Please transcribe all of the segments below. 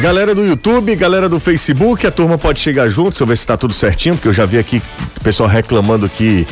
Galera do YouTube, galera do Facebook, a turma pode chegar junto, deixa eu ver se tá tudo certinho, porque eu já vi aqui o pessoal reclamando que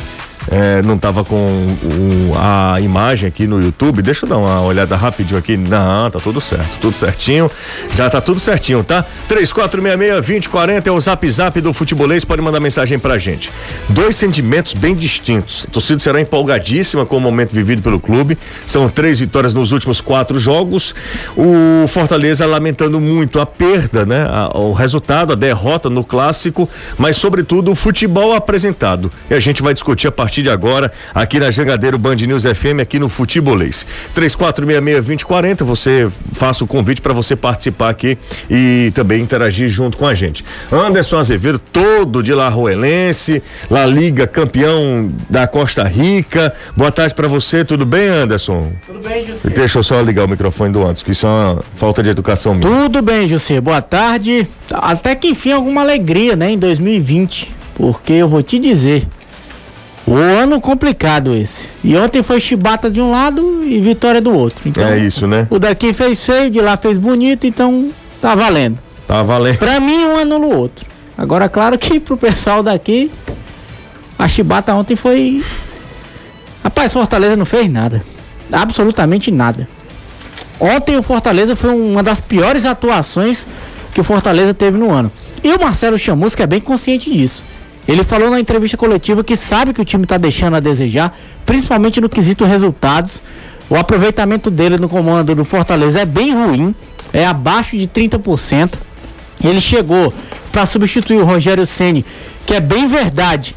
é, não estava com um, a imagem aqui no YouTube. Deixa eu dar uma olhada rapidinho aqui. Não, tá tudo certo, tudo certinho. Já tá tudo certinho, tá? 3466-2040 é o zap zap do futebolês. Pode mandar mensagem pra gente. Dois sentimentos bem distintos. A torcida será empolgadíssima com o momento vivido pelo clube. São três vitórias nos últimos quatro jogos. O Fortaleza lamentando muito a perda, né? A, o resultado, a derrota no clássico, mas sobretudo o futebol apresentado. E a gente vai discutir a partir partir de agora, aqui na Jangadeiro Band News FM, aqui no Futebolês. 3466-2040, você faça o convite para você participar aqui e também interagir junto com a gente. Anderson Azevedo, todo de La Roelense, La Liga, campeão da Costa Rica. Boa tarde para você, tudo bem, Anderson? Tudo bem, José. Deixa eu só ligar o microfone do Anderson, que isso é uma falta de educação minha. Tudo bem, José. Boa tarde. Até que enfim, alguma alegria, né, em 2020. Porque eu vou te dizer, o ano complicado esse. E ontem foi chibata de um lado e vitória do outro. Então, é isso, né? O daqui fez feio, de lá fez bonito, então tá valendo. Tá valendo. Pra mim, um anula o outro. Agora, claro que pro pessoal daqui, a chibata ontem foi. Rapaz, Fortaleza não fez nada. Absolutamente nada. Ontem o Fortaleza foi uma das piores atuações que o Fortaleza teve no ano. E o Marcelo Chamusca é bem consciente disso. Ele falou na entrevista coletiva que sabe que o time está deixando a desejar, principalmente no quesito resultados. O aproveitamento dele no comando do Fortaleza é bem ruim, é abaixo de 30%. Ele chegou para substituir o Rogério Ceni, que é bem verdade.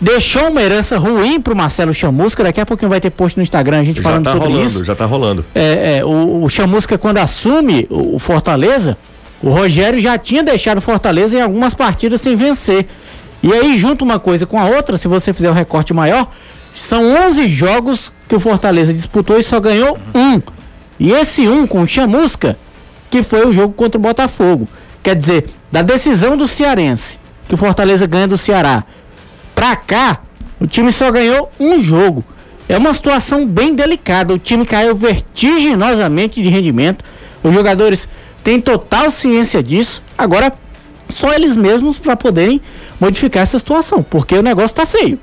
Deixou uma herança ruim para o Marcelo Chamusca. Daqui a pouquinho vai ter post no Instagram a gente já falando tá sobre rolando, isso. Já tá rolando. É, é o, o Chamusca, quando assume o, o Fortaleza, o Rogério já tinha deixado o Fortaleza em algumas partidas sem vencer. E aí, junto uma coisa com a outra, se você fizer o um recorte maior, são 11 jogos que o Fortaleza disputou e só ganhou um. E esse um com o Chamusca, que foi o jogo contra o Botafogo. Quer dizer, da decisão do Cearense, que o Fortaleza ganha do Ceará, pra cá, o time só ganhou um jogo. É uma situação bem delicada. O time caiu vertiginosamente de rendimento. Os jogadores têm total ciência disso. Agora, só eles mesmos para poderem modificar essa situação, porque o negócio tá feio.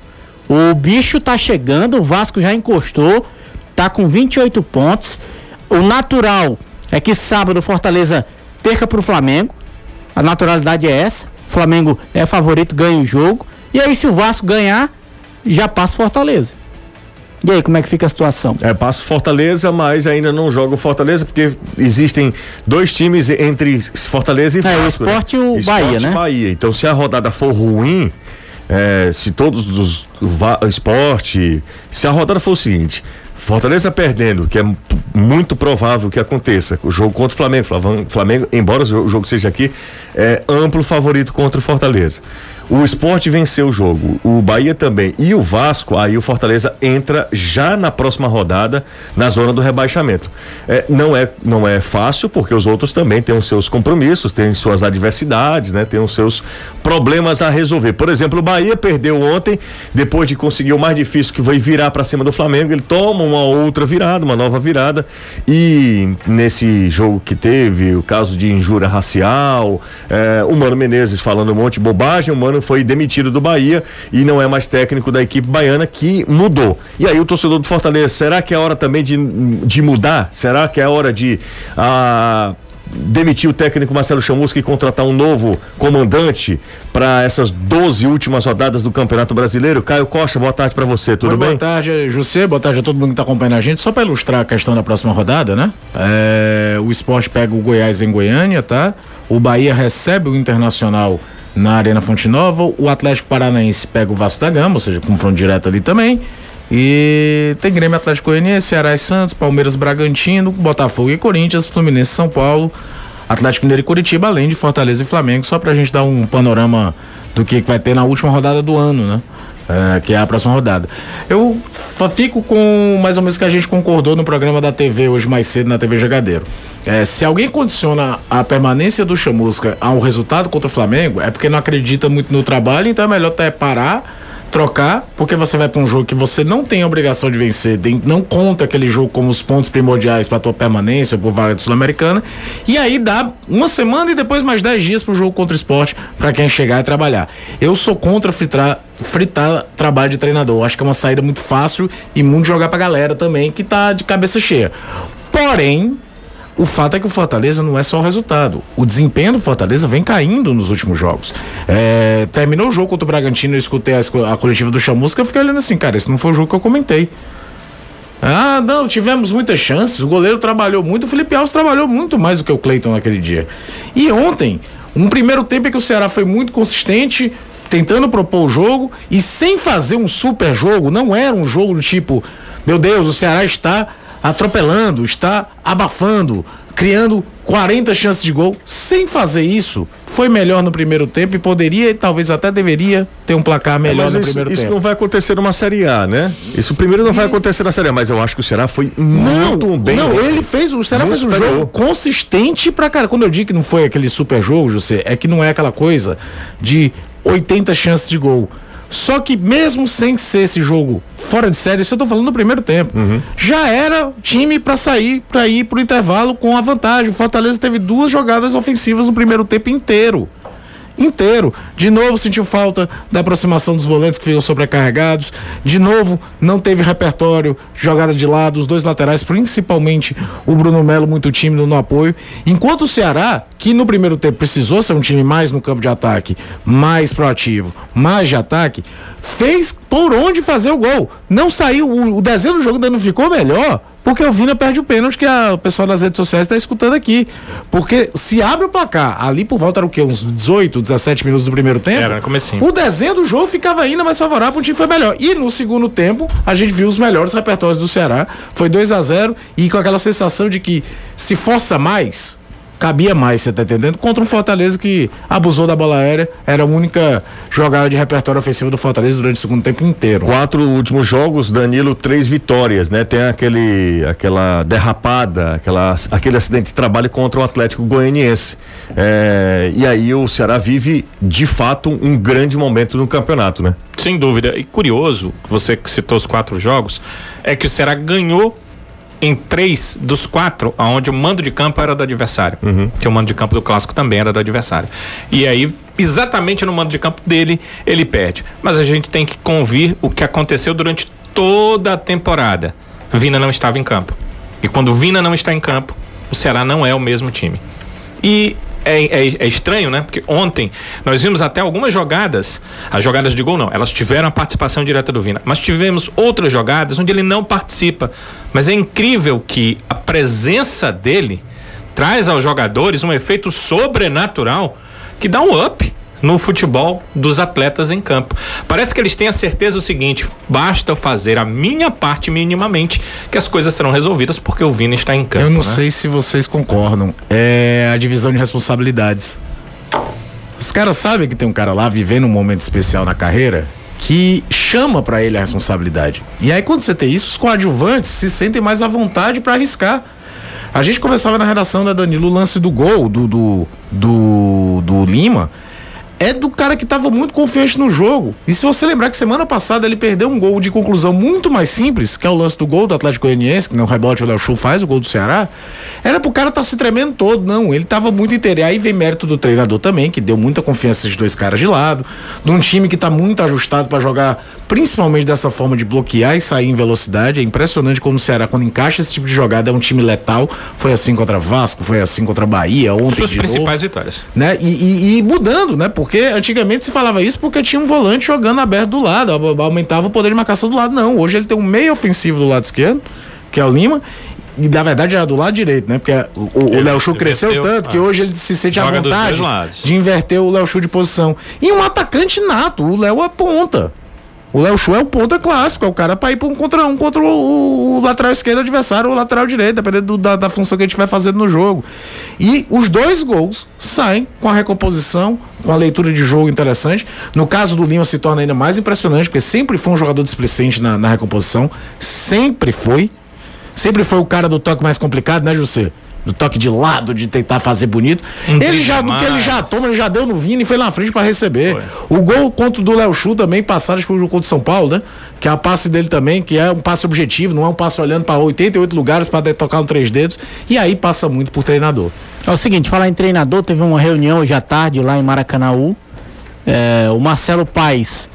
O bicho tá chegando, o Vasco já encostou, tá com 28 pontos. O natural é que sábado o Fortaleza perca pro Flamengo. A naturalidade é essa. O Flamengo é favorito, ganha o jogo. E aí, se o Vasco ganhar, já passa Fortaleza. E aí, como é que fica a situação? É, passa Fortaleza, mas ainda não joga o Fortaleza, porque existem dois times entre Fortaleza e Vasco. É, o Esporte né? e o Esporte Bahia, né? Bahia. Então, se a rodada for ruim, é, se todos os esporte, se a rodada for o seguinte, Fortaleza perdendo, que é muito provável que aconteça, o jogo contra o Flamengo, Flamengo, embora o jogo seja aqui, é amplo favorito contra o Fortaleza. O esporte venceu o jogo, o Bahia também e o Vasco, aí o Fortaleza entra já na próxima rodada na zona do rebaixamento. É, não, é, não é fácil, porque os outros também têm os seus compromissos, têm suas adversidades, né? Têm os seus problemas a resolver. Por exemplo, o Bahia perdeu ontem, depois de conseguir o mais difícil que foi virar para cima do Flamengo, ele toma uma outra virada, uma nova virada. E nesse jogo que teve, o caso de injúria racial, é, o Mano Menezes falando um monte de bobagem, o Mano foi demitido do Bahia e não é mais técnico da equipe baiana que mudou. E aí o torcedor do Fortaleza, será que é hora também de, de mudar? Será que é hora de ah, demitir o técnico Marcelo Chamusca e contratar um novo comandante para essas 12 últimas rodadas do Campeonato Brasileiro. Caio Costa, boa tarde para você, tudo boa bem? Boa tarde, José, boa tarde a todo mundo que está acompanhando a gente. Só para ilustrar a questão da próxima rodada, né? É, o esporte pega o Goiás em Goiânia, tá? O Bahia recebe o Internacional na Arena Fonte Nova. O Atlético Paranaense pega o Vasco da Gama, ou seja, confronto direto ali também. E tem Grêmio Atlético Goianiense, Ceará e Santos, Palmeiras Bragantino, Botafogo e Corinthians, Fluminense São Paulo, Atlético Mineiro e Curitiba, além de Fortaleza e Flamengo, só pra gente dar um panorama do que vai ter na última rodada do ano, né? É, que é a próxima rodada. Eu fico com mais ou menos que a gente concordou no programa da TV hoje mais cedo na TV Jogadeiro. É, se alguém condiciona a permanência do Chamusca a um resultado contra o Flamengo, é porque não acredita muito no trabalho, então é melhor até parar, trocar, porque você vai para um jogo que você não tem a obrigação de vencer, não conta aquele jogo como os pontos primordiais para tua permanência por vaga sul-americana, e aí dá uma semana e depois mais dez dias para o jogo contra o esporte para quem chegar e trabalhar. Eu sou contra fritar, fritar trabalho de treinador. Acho que é uma saída muito fácil e muito jogar pra galera também que tá de cabeça cheia. Porém, o fato é que o Fortaleza não é só o resultado. O desempenho do Fortaleza vem caindo nos últimos jogos. É, terminou o jogo contra o Bragantino, eu escutei a, a coletiva do Chamusca, eu fiquei olhando assim, cara, esse não foi o jogo que eu comentei. Ah, não, tivemos muitas chances. O goleiro trabalhou muito, o Felipe Alves trabalhou muito mais do que o Cleiton naquele dia. E ontem, um primeiro tempo em que o Ceará foi muito consistente, tentando propor o jogo e sem fazer um super jogo, não era um jogo do tipo, meu Deus, o Ceará está atropelando, está abafando, criando 40 chances de gol. Sem fazer isso, foi melhor no primeiro tempo e poderia e talvez até deveria ter um placar melhor é, no isso, primeiro isso tempo. Isso não vai acontecer numa Série A, né? Isso primeiro não vai acontecer na Série A, mas eu acho que o Ceará foi muito não, bem. Não, ele fez, o Ceará fez um jogo consistente pra cara. Quando eu digo que não foi aquele super jogo, José, é que não é aquela coisa de 80 chances de gol. Só que mesmo sem ser esse jogo fora de série, isso eu tô falando no primeiro tempo, uhum. já era time para sair, para ir pro intervalo com a vantagem. O Fortaleza teve duas jogadas ofensivas no primeiro tempo inteiro inteiro. De novo sentiu falta da aproximação dos volantes que ficam sobrecarregados. De novo não teve repertório, jogada de lado, os dois laterais, principalmente o Bruno Melo muito tímido no apoio. Enquanto o Ceará, que no primeiro tempo precisou ser um time mais no campo de ataque, mais proativo, mais de ataque, fez por onde fazer o gol. Não saiu, o, o desenho do jogo ainda não ficou melhor porque o Vina perde o pênalti que a, o pessoal das redes sociais está escutando aqui. Porque se abre o placar, ali por volta era o quê? Uns 18, 17 minutos do primeiro tempo? Era, comecinho. O desenho do jogo ficava ainda mais favorável, o time foi melhor. E no segundo tempo, a gente viu os melhores repertórios do Ceará. Foi 2 a 0 e com aquela sensação de que se força mais, cabia mais, você tá entendendo? Contra um Fortaleza que abusou da bola aérea, era a única jogada de repertório ofensivo do Fortaleza durante o segundo tempo inteiro. Quatro últimos jogos, Danilo, três vitórias, né? Tem aquele, aquela derrapada, aquela, aquele acidente de trabalho contra o Atlético Goianiense. É, e aí o Ceará vive, de fato, um grande momento no campeonato, né? Sem dúvida. E curioso, que você citou os quatro jogos, é que o Ceará ganhou em três dos quatro, onde o mando de campo era do adversário. Uhum. Que o mando de campo do clássico também era do adversário. E aí, exatamente no mando de campo dele, ele perde. Mas a gente tem que convir o que aconteceu durante toda a temporada. Vina não estava em campo. E quando Vina não está em campo, o Ceará não é o mesmo time. E é, é, é, estranho, né? Porque ontem nós vimos até algumas jogadas, as jogadas de gol não, elas tiveram a participação direta do Vina, mas tivemos outras jogadas onde ele não participa. Mas é incrível que a presença dele traz aos jogadores um efeito sobrenatural que dá um up no futebol dos atletas em campo. Parece que eles têm a certeza o seguinte: basta fazer a minha parte minimamente que as coisas serão resolvidas porque o Vini está em campo. Eu não né? sei se vocês concordam. É a divisão de responsabilidades. Os caras sabem que tem um cara lá vivendo um momento especial na carreira que chama para ele a responsabilidade. E aí quando você tem isso, os coadjuvantes se sentem mais à vontade para arriscar. A gente conversava na redação da Danilo o lance do gol do, do, do, do Lima é do cara que estava muito confiante no jogo. E se você lembrar que semana passada ele perdeu um gol de conclusão muito mais simples, que é o lance do gol do Atlético Goianiense, que no rebote o Léo Chu faz, o gol do Ceará, era pro cara estar tá se tremendo todo. Não, ele estava muito inteiro. E aí vem mérito do treinador também, que deu muita confiança esses dois caras de lado, de um time que está muito ajustado para jogar, principalmente dessa forma de bloquear e sair em velocidade. É impressionante como o Ceará, quando encaixa esse tipo de jogada, é um time letal. Foi assim contra Vasco, foi assim contra Bahia, ontem. Suas principais novo, vitórias. Né? E, e, e mudando, né? Porque antigamente se falava isso porque tinha um volante jogando aberto do lado, aumentava o poder de marcação do lado. Não, hoje ele tem um meio ofensivo do lado esquerdo, que é o Lima, e na verdade era do lado direito, né? Porque o Léo Chu cresceu tanto que ah. hoje ele se sente à vontade de inverter o Léo Chu de posição. E um atacante nato, o Léo é ponta. O Léo Chu é o ponta clássico, é o cara para ir pra um contra um contra o, o lateral esquerdo adversário ou o lateral direito, dependendo do, da, da função que a gente vai fazendo no jogo. E os dois gols saem com a recomposição, com a leitura de jogo interessante. No caso do Lima se torna ainda mais impressionante, porque sempre foi um jogador displicente na, na recomposição, sempre foi. Sempre foi o cara do toque mais complicado, né, José? Do toque de lado, de tentar fazer bonito. Um ele já, do que ele já toma, ele já deu no Vini e foi lá na frente para receber. Foi. O gol contra o do Léo Chu também, passaram acho que o jogo contra o São Paulo, né? Que é a passe dele também, que é um passe objetivo, não é um passe olhando para 88 lugares para tocar no três dedos. E aí passa muito por treinador. É o seguinte, falar em treinador, teve uma reunião hoje à tarde lá em Maracanaú. É, o Marcelo Paes,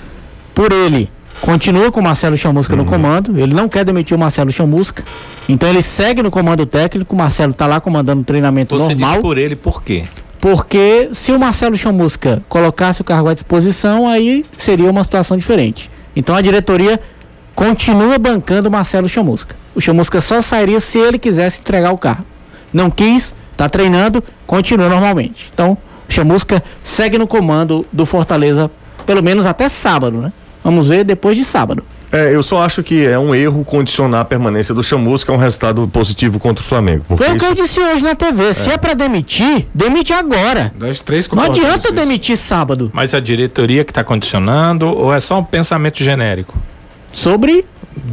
por ele, continua com o Marcelo Chamusca uhum. no comando. Ele não quer demitir o Marcelo Chamusca. Então ele segue no comando técnico. O Marcelo está lá comandando o treinamento Você normal. Você por ele por quê? Porque se o Marcelo Chamusca colocasse o cargo à disposição, aí seria uma situação diferente. Então a diretoria continua bancando o Marcelo Chamusca. O Chamusca só sairia se ele quisesse entregar o carro. Não quis, está treinando, continua normalmente. Então, o Chamusca segue no comando do Fortaleza, pelo menos até sábado, né? Vamos ver depois de sábado. É, eu só acho que é um erro condicionar a permanência do Chamusca a um resultado positivo contra o Flamengo. Foi o que eu disse hoje na TV. É. Se é para demitir, demite agora. Dois, três Não adianta demitir sábado. Mas a diretoria que está condicionando ou é só um pensamento genérico? Sobre?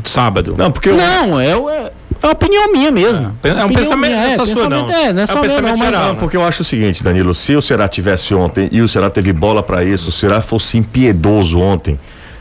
Sábado. Não, porque. Não, eu... é, é uma opinião minha mesmo. É, é um pensamento, minha, é, sua, não. É, não é, é só um pensamento não, geral, não, porque eu acho o seguinte, Danilo, se o Ceará tivesse ontem e o Ceará teve bola para isso, o Ceará fosse impiedoso ontem,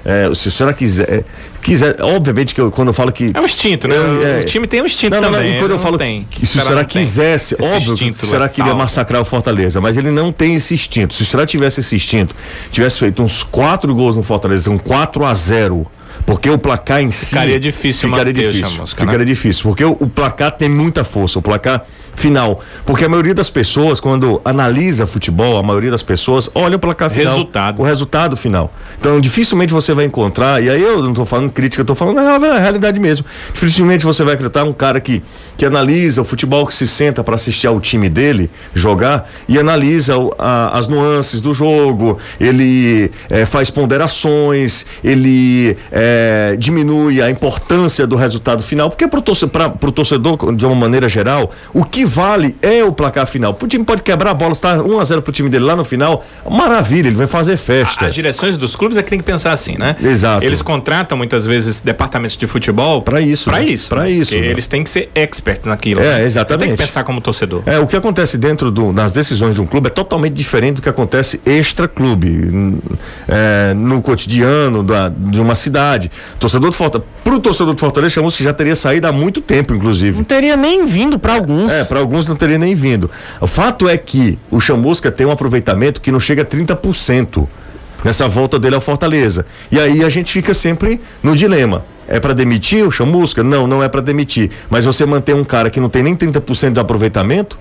é, se o senhor quiser, quiser, obviamente que eu, quando eu falo que. É um instinto, né? é, o time tem um instinto não, também. Não, quando eu falo tem. que se o senhor quisesse, óbvio instinto, que o senhor queria massacrar o Fortaleza, mas ele não tem esse instinto. Se o senhor tivesse esse instinto, tivesse feito uns quatro gols no Fortaleza, um 4 a 0 porque o placar em si. Ficaria difícil, ficaria difícil. Música, ficaria né? difícil. Porque o, o, placar tem muita força. O placar final. Porque a maioria das pessoas, quando analisa futebol, a maioria das pessoas olha o placar final. Resultado. O resultado final. Então, dificilmente você vai encontrar, e aí eu não estou falando crítica, eu estou falando a realidade mesmo. Dificilmente você vai acreditar um cara que, que analisa o futebol, que se senta para assistir ao time dele jogar e analisa o, a, as nuances do jogo, ele é, faz ponderações, ele é, diminui a importância do resultado final, porque para o torcedor, de uma maneira geral, o que vale é o placar final. O time pode quebrar a bola, está 1 a 0 pro time dele lá no final, maravilha, ele vai fazer festa. As direções dos clubes é que tem que pensar assim, né? Exato. Eles contratam muitas vezes departamentos de futebol para isso. Para né? isso. Para isso. Né? Eles têm que ser experts naquilo. É, né? exatamente. Tem que pensar como torcedor. É, o que acontece dentro do, nas decisões de um clube é totalmente diferente do que acontece extra clube, é, no cotidiano da, de uma cidade. Torcedor do Fortaleza, pro torcedor do Fortaleza, chamamos que já teria saído há muito tempo, inclusive. Não teria nem vindo para alguns. É, para alguns não teria nem vindo. O fato é que o Chamusca tem um aproveitamento que não chega a 30% nessa volta dele ao Fortaleza. E aí a gente fica sempre no dilema. É para demitir o Chamusca? Não, não é para demitir. Mas você manter um cara que não tem nem 30% de aproveitamento,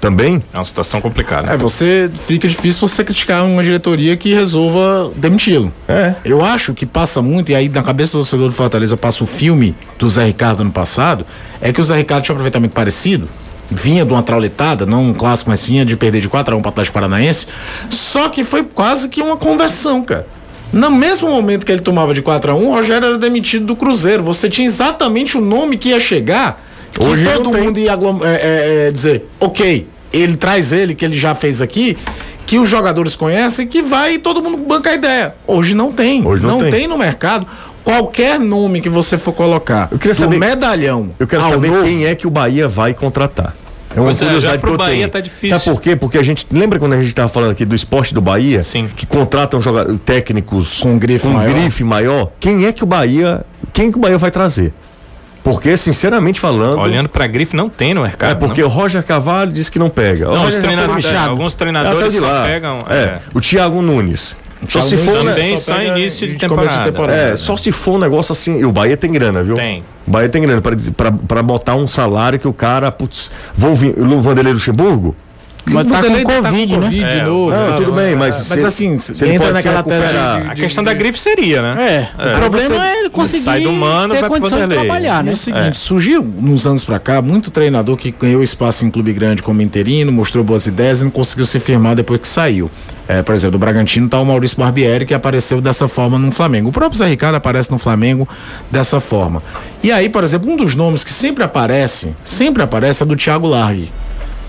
também? É uma situação complicada. É, você fica difícil você criticar uma diretoria que resolva demiti-lo. É. Eu acho que passa muito, e aí na cabeça do torcedor do Fortaleza passa o filme do Zé Ricardo ano passado, é que o Zé Ricardo tinha um aproveitamento parecido, vinha de uma trauletada, não um clássico, mas vinha de perder de 4 a 1 para Atlético Paranaense. Só que foi quase que uma conversão, cara. No mesmo momento que ele tomava de 4 a 1 o Rogério era demitido do Cruzeiro. Você tinha exatamente o nome que ia chegar. Que Hoje todo mundo ia é, é, é, dizer, ok, ele traz ele, que ele já fez aqui, que os jogadores conhecem, que vai e todo mundo banca a ideia. Hoje não tem. Hoje não, não tem. tem. no mercado. Qualquer nome que você for colocar, eu queria saber, medalhão. Eu quero saber novo, quem é que o Bahia vai contratar. É uma curiosidade que eu Bahia tenho. Tá difícil. Sabe por quê? Porque a gente. Lembra quando a gente estava falando aqui do esporte do Bahia? Sim. Que contratam jogadores técnicos com grife, com maior. grife maior. Quem é que o Bahia. Quem que o Bahia vai trazer? Porque, sinceramente falando. Olhando para grife, não tem no mercado. É, porque não. o Roger Cavalho disse que não pega. Não, os treinadores, é, alguns treinadores só pegam. É. é. O Thiago Nunes. Só se for também só, só início de, temporada. de temporada. É, só se for um negócio assim. E o Bahia tem grana, viu? Tem. O Bahia tem grana para botar um salário que o cara, putz, vou vir, o Vanderlei Luxemburgo, mas tá com, Covid, tá com Covid, né? É, novo. Não, tá, tudo bem, mas. Mas assim, você entra naquela tese. De, de, a questão da grife seria, né? É. é. O problema é ele conseguir sai do mano, ter vai condição de trabalhar, né? E é o seguinte, é. surgiu nos anos pra cá muito treinador que ganhou espaço em clube grande como interino, mostrou boas ideias e não conseguiu se firmar depois que saiu. É, por exemplo, do Bragantino tá o Maurício Barbieri, que apareceu dessa forma no Flamengo. O próprio Zé Ricardo aparece no Flamengo dessa forma. E aí, por exemplo, um dos nomes que sempre aparece, sempre aparece é do Thiago Largue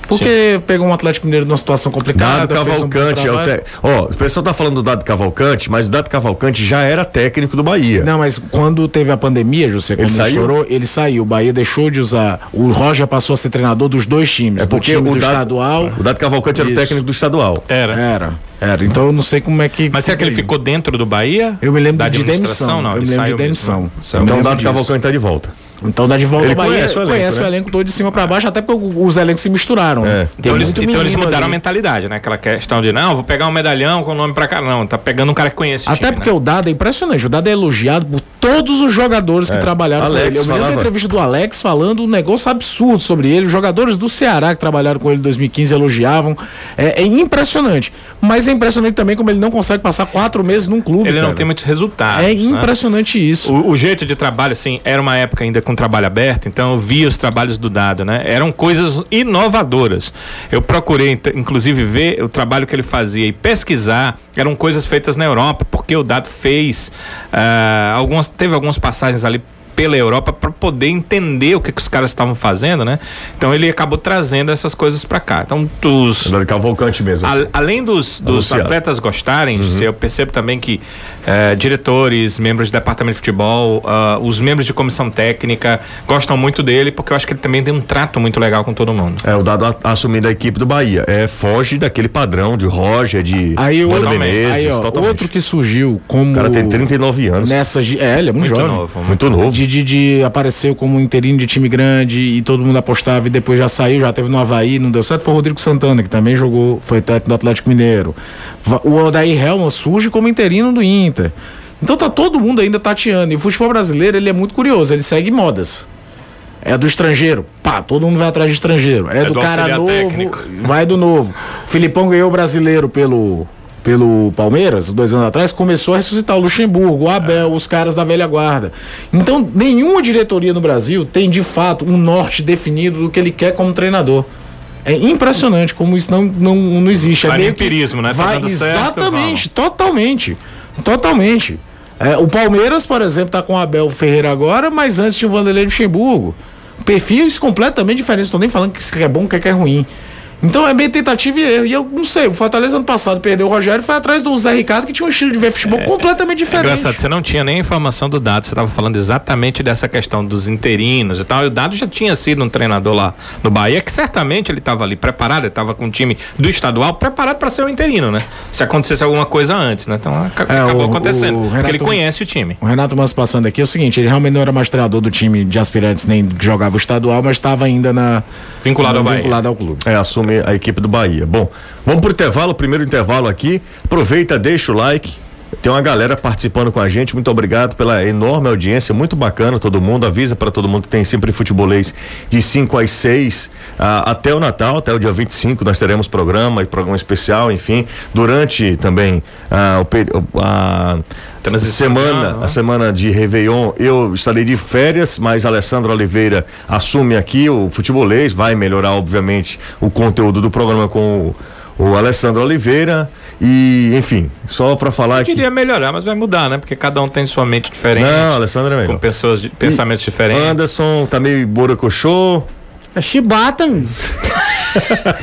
Porque pegou um Atlético Mineiro numa situação complicada. Dado fez um Cavalcante, é te... ó, o pessoal tá falando do Dado Cavalcante, mas o Dado Cavalcante já era técnico do Bahia. Não, mas quando teve a pandemia, José, quando Ele saiu? estourou, ele saiu. O Bahia deixou de usar. O Roger passou a ser treinador dos dois times. é do porque time o do Dado, estadual. o Dado Cavalcante era o Isso. técnico do estadual. Era. Era, era. Então eu não sei como é que. Mas será que ele ficou dentro do Bahia? Eu me lembro da de demissão. Não, eu me lembro de demissão. mesmo. Então o Dado disso. Cavalcante tá de volta. Então dá de volta Ele ao Bahia. conhece o elenco, conhece né? o elenco todo de cima pra baixo, até porque os elencos se misturaram. É. né? Então, eles, então eles mudaram a ali. mentalidade, né? Aquela questão de, não, vou pegar um medalhão com o nome pra cá. Não, tá pegando um cara que conhece o Até time, porque né? o Dado é impressionante. O Dado é elogiado por todos os jogadores que É. trabalharam Alex com ele. Eu me lembro da entrevista do Alex falando um negócio absurdo sobre ele. Os jogadores do Ceará que trabalharam com ele em 2015 elogiavam. É, é impressionante. Mas é impressionante também como ele não consegue passar quatro meses num clube. Ele não cara. tem muitos resultados. É né? impressionante isso. O, o jeito de trabalho, assim, era uma época ainda com trabalho aberto, então eu via os trabalhos do Dado, né? Eram coisas inovadoras. Eu procurei, inclusive, ver o trabalho que ele fazia e pesquisar. Eram coisas feitas na Europa, porque o Dado fez ah, algumas, teve algumas passagens ali pela Europa para poder entender o que, que os caras estavam fazendo, né? Então ele acabou trazendo essas coisas para cá. Então, os, O Dado Cavalcante mesmo. assim. a- além dos, dos Anunciado. atletas gostarem, de ser, eu percebo também que eh, diretores, membros de departamento de futebol, ah, os membros de comissão técnica gostam muito dele, porque eu acho que ele também tem um trato muito legal com todo mundo. É, o Dado a- assumindo a equipe do Bahia. É, foge daquele padrão de Roger, de Aí, o Mano outro, Menezes, aí ó, totalmente. outro que surgiu como. O cara tem 39 anos. Nessa, é, ele é muito, Muito jovem. novo. Muito novo. De, de, de apareceu como interino de time grande e todo mundo apostava e depois já saiu, já teve no Havaí, não deu certo. Foi o Rodrigo Santana, que também jogou, foi técnico do Atlético Mineiro. O Odair Helman surge como interino do Inter. Então tá todo mundo ainda tateando. E o futebol brasileiro, ele é muito curioso, ele segue modas. É do estrangeiro, pá, todo mundo vai atrás de estrangeiro. É, É do, do cara novo, técnico. vai do novo. O Filipão ganhou o brasileiro pelo, pelo Palmeiras, dois anos atrás, começou a ressuscitar o Luxemburgo, o Abel, os caras da velha guarda. Então, nenhuma diretoria no Brasil tem de fato um norte definido do que ele quer como treinador. É impressionante como isso não, não, não existe. Vai é meio que- empirismo, né? Tá Vai, dando certo, exatamente, totalmente. Totalmente. É, o Palmeiras, por exemplo, tá com o Abel Ferreira agora, mas antes tinha o Vanderlei Luxemburgo. Perfis completamente diferentes. Estou nem falando que isso é bom, que é ruim. Então é bem tentativa e erro. E eu não sei, o Fortaleza ano passado perdeu o Rogério foi atrás do Zé Ricardo, que tinha um estilo de ver futebol completamente É diferente. engraçado, você não tinha nem informação do Dado, você estava falando exatamente dessa questão dos interinos e tal. E o Dado já tinha sido um treinador lá no Bahia, que certamente ele estava ali preparado, ele estava com um time do estadual preparado para ser o interino, né? Se acontecesse alguma coisa antes, né? Então É, acabou o- acontecendo. o porque ele conhece o time. O Renato Manso passando aqui é o seguinte, ele realmente não era mais treinador do time de aspirantes, nem jogava o estadual, mas estava ainda na Vinculado ao Bahia. vinculado ao clube. É, assume a equipe do Bahia. Bom, vamos pro intervalo, primeiro intervalo aqui. Aproveita, deixa o like. Tem uma galera participando com a gente. Muito obrigado pela enorme audiência, muito bacana todo mundo. Avisa para todo mundo que tem sempre futebolês de 5 às 6 ah, até o Natal, até o dia 25 nós teremos programa e programa especial, enfim. Durante também ah, o a Transição, semana, né? a semana de Réveillon, eu estarei de férias, mas Alessandro Oliveira assume aqui o futebolês, vai melhorar, obviamente, o conteúdo do programa com o, o Alessandro Oliveira. E, enfim, só para falar Eu aqui. queria melhorar, mas vai mudar, né? Porque cada um tem sua mente diferente. Não, Alessandro é com melhor. pessoas de pensamentos diferentes. Anderson tá meio borocochô. É chibata, meu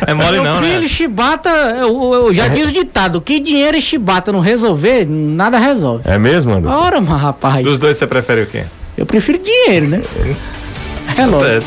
É mole não, filho, né? chibata, eu, eu já diz o ditado, que dinheiro e chibata não resolver, nada resolve. É mesmo, Anderson? Ora, mas rapaz, Dos dois você prefere o quê? eu prefiro dinheiro, né? É lógico.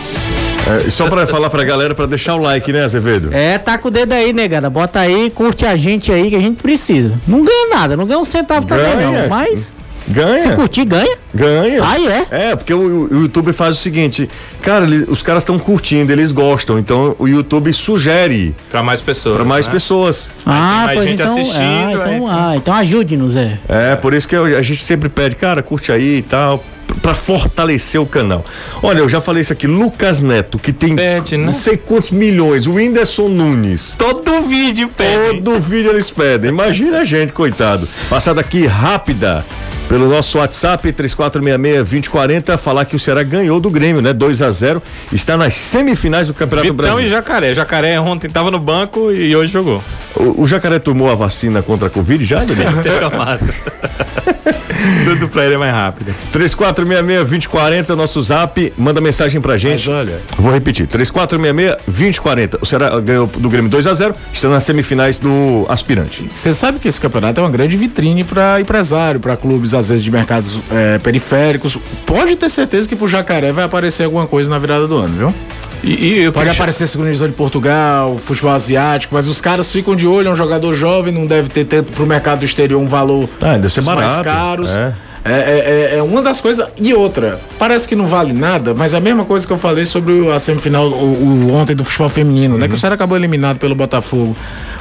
É, só para falar pra galera para deixar o like, né, Azevedo? É, tá com o dedo aí, negada. Bota aí, curte a gente aí que a gente precisa. Não ganha nada, não ganha um centavo também não. Mas se Ganha, curtir, ganha. ganha. Aí é. É, porque o, o YouTube faz o seguinte, cara, ele- os caras estão curtindo, eles gostam, então o YouTube sugere Pra mais pessoas. para mais né? pessoas. Ah, mais pois gente então. assistindo, ah, então, ah, então ajude-nos, é. É, por isso que eu- a gente sempre pede, cara, curte aí e tal, para fortalecer o canal. Olha, eu já falei isso aqui, Lucas Neto, que tem Pede, né? não sei quantos milhões, o Whindersson Nunes. Todo vídeo pede. Todo vídeo eles pedem. Imagina a gente, coitado. Passada aqui rápida pelo nosso WhatsApp 3466-2040, falar que o Ceará ganhou do Grêmio, né? 2 a 0 Está nas semifinais do Campeonato Vitão e Brasileiro. Jacaré. Jacaré ontem tava no banco e hoje jogou. O, o Jacaré tomou a vacina contra a Covid já? Ter tomado. Tudo pra ele é mais rápido. 3466-2040, nosso zap, manda mensagem pra gente. Mas olha. Vou repetir, 3466-2040. O Ceará ganhou do Grêmio 2x0, está nas semifinais do aspirante. Você sabe que esse campeonato é uma grande vitrine para empresário, para clubes, às vezes, de mercados é, periféricos. Pode ter certeza que pro Jacaré vai aparecer alguma coisa na virada do ano, viu? E, e Pode queria- aparecer segunda divisão de Portugal, futebol asiático, mas os caras ficam de olho, é um jogador jovem, não deve ter tanto pro mercado do exterior um valor Ah, deve ser mais barato. caros. É. É, é- é- é uma das coisas. E outra, parece que não vale nada, mas é a mesma coisa que eu falei sobre a semifinal o, o ontem do futebol feminino, né? Que o Ceará acabou eliminado pelo Botafogo.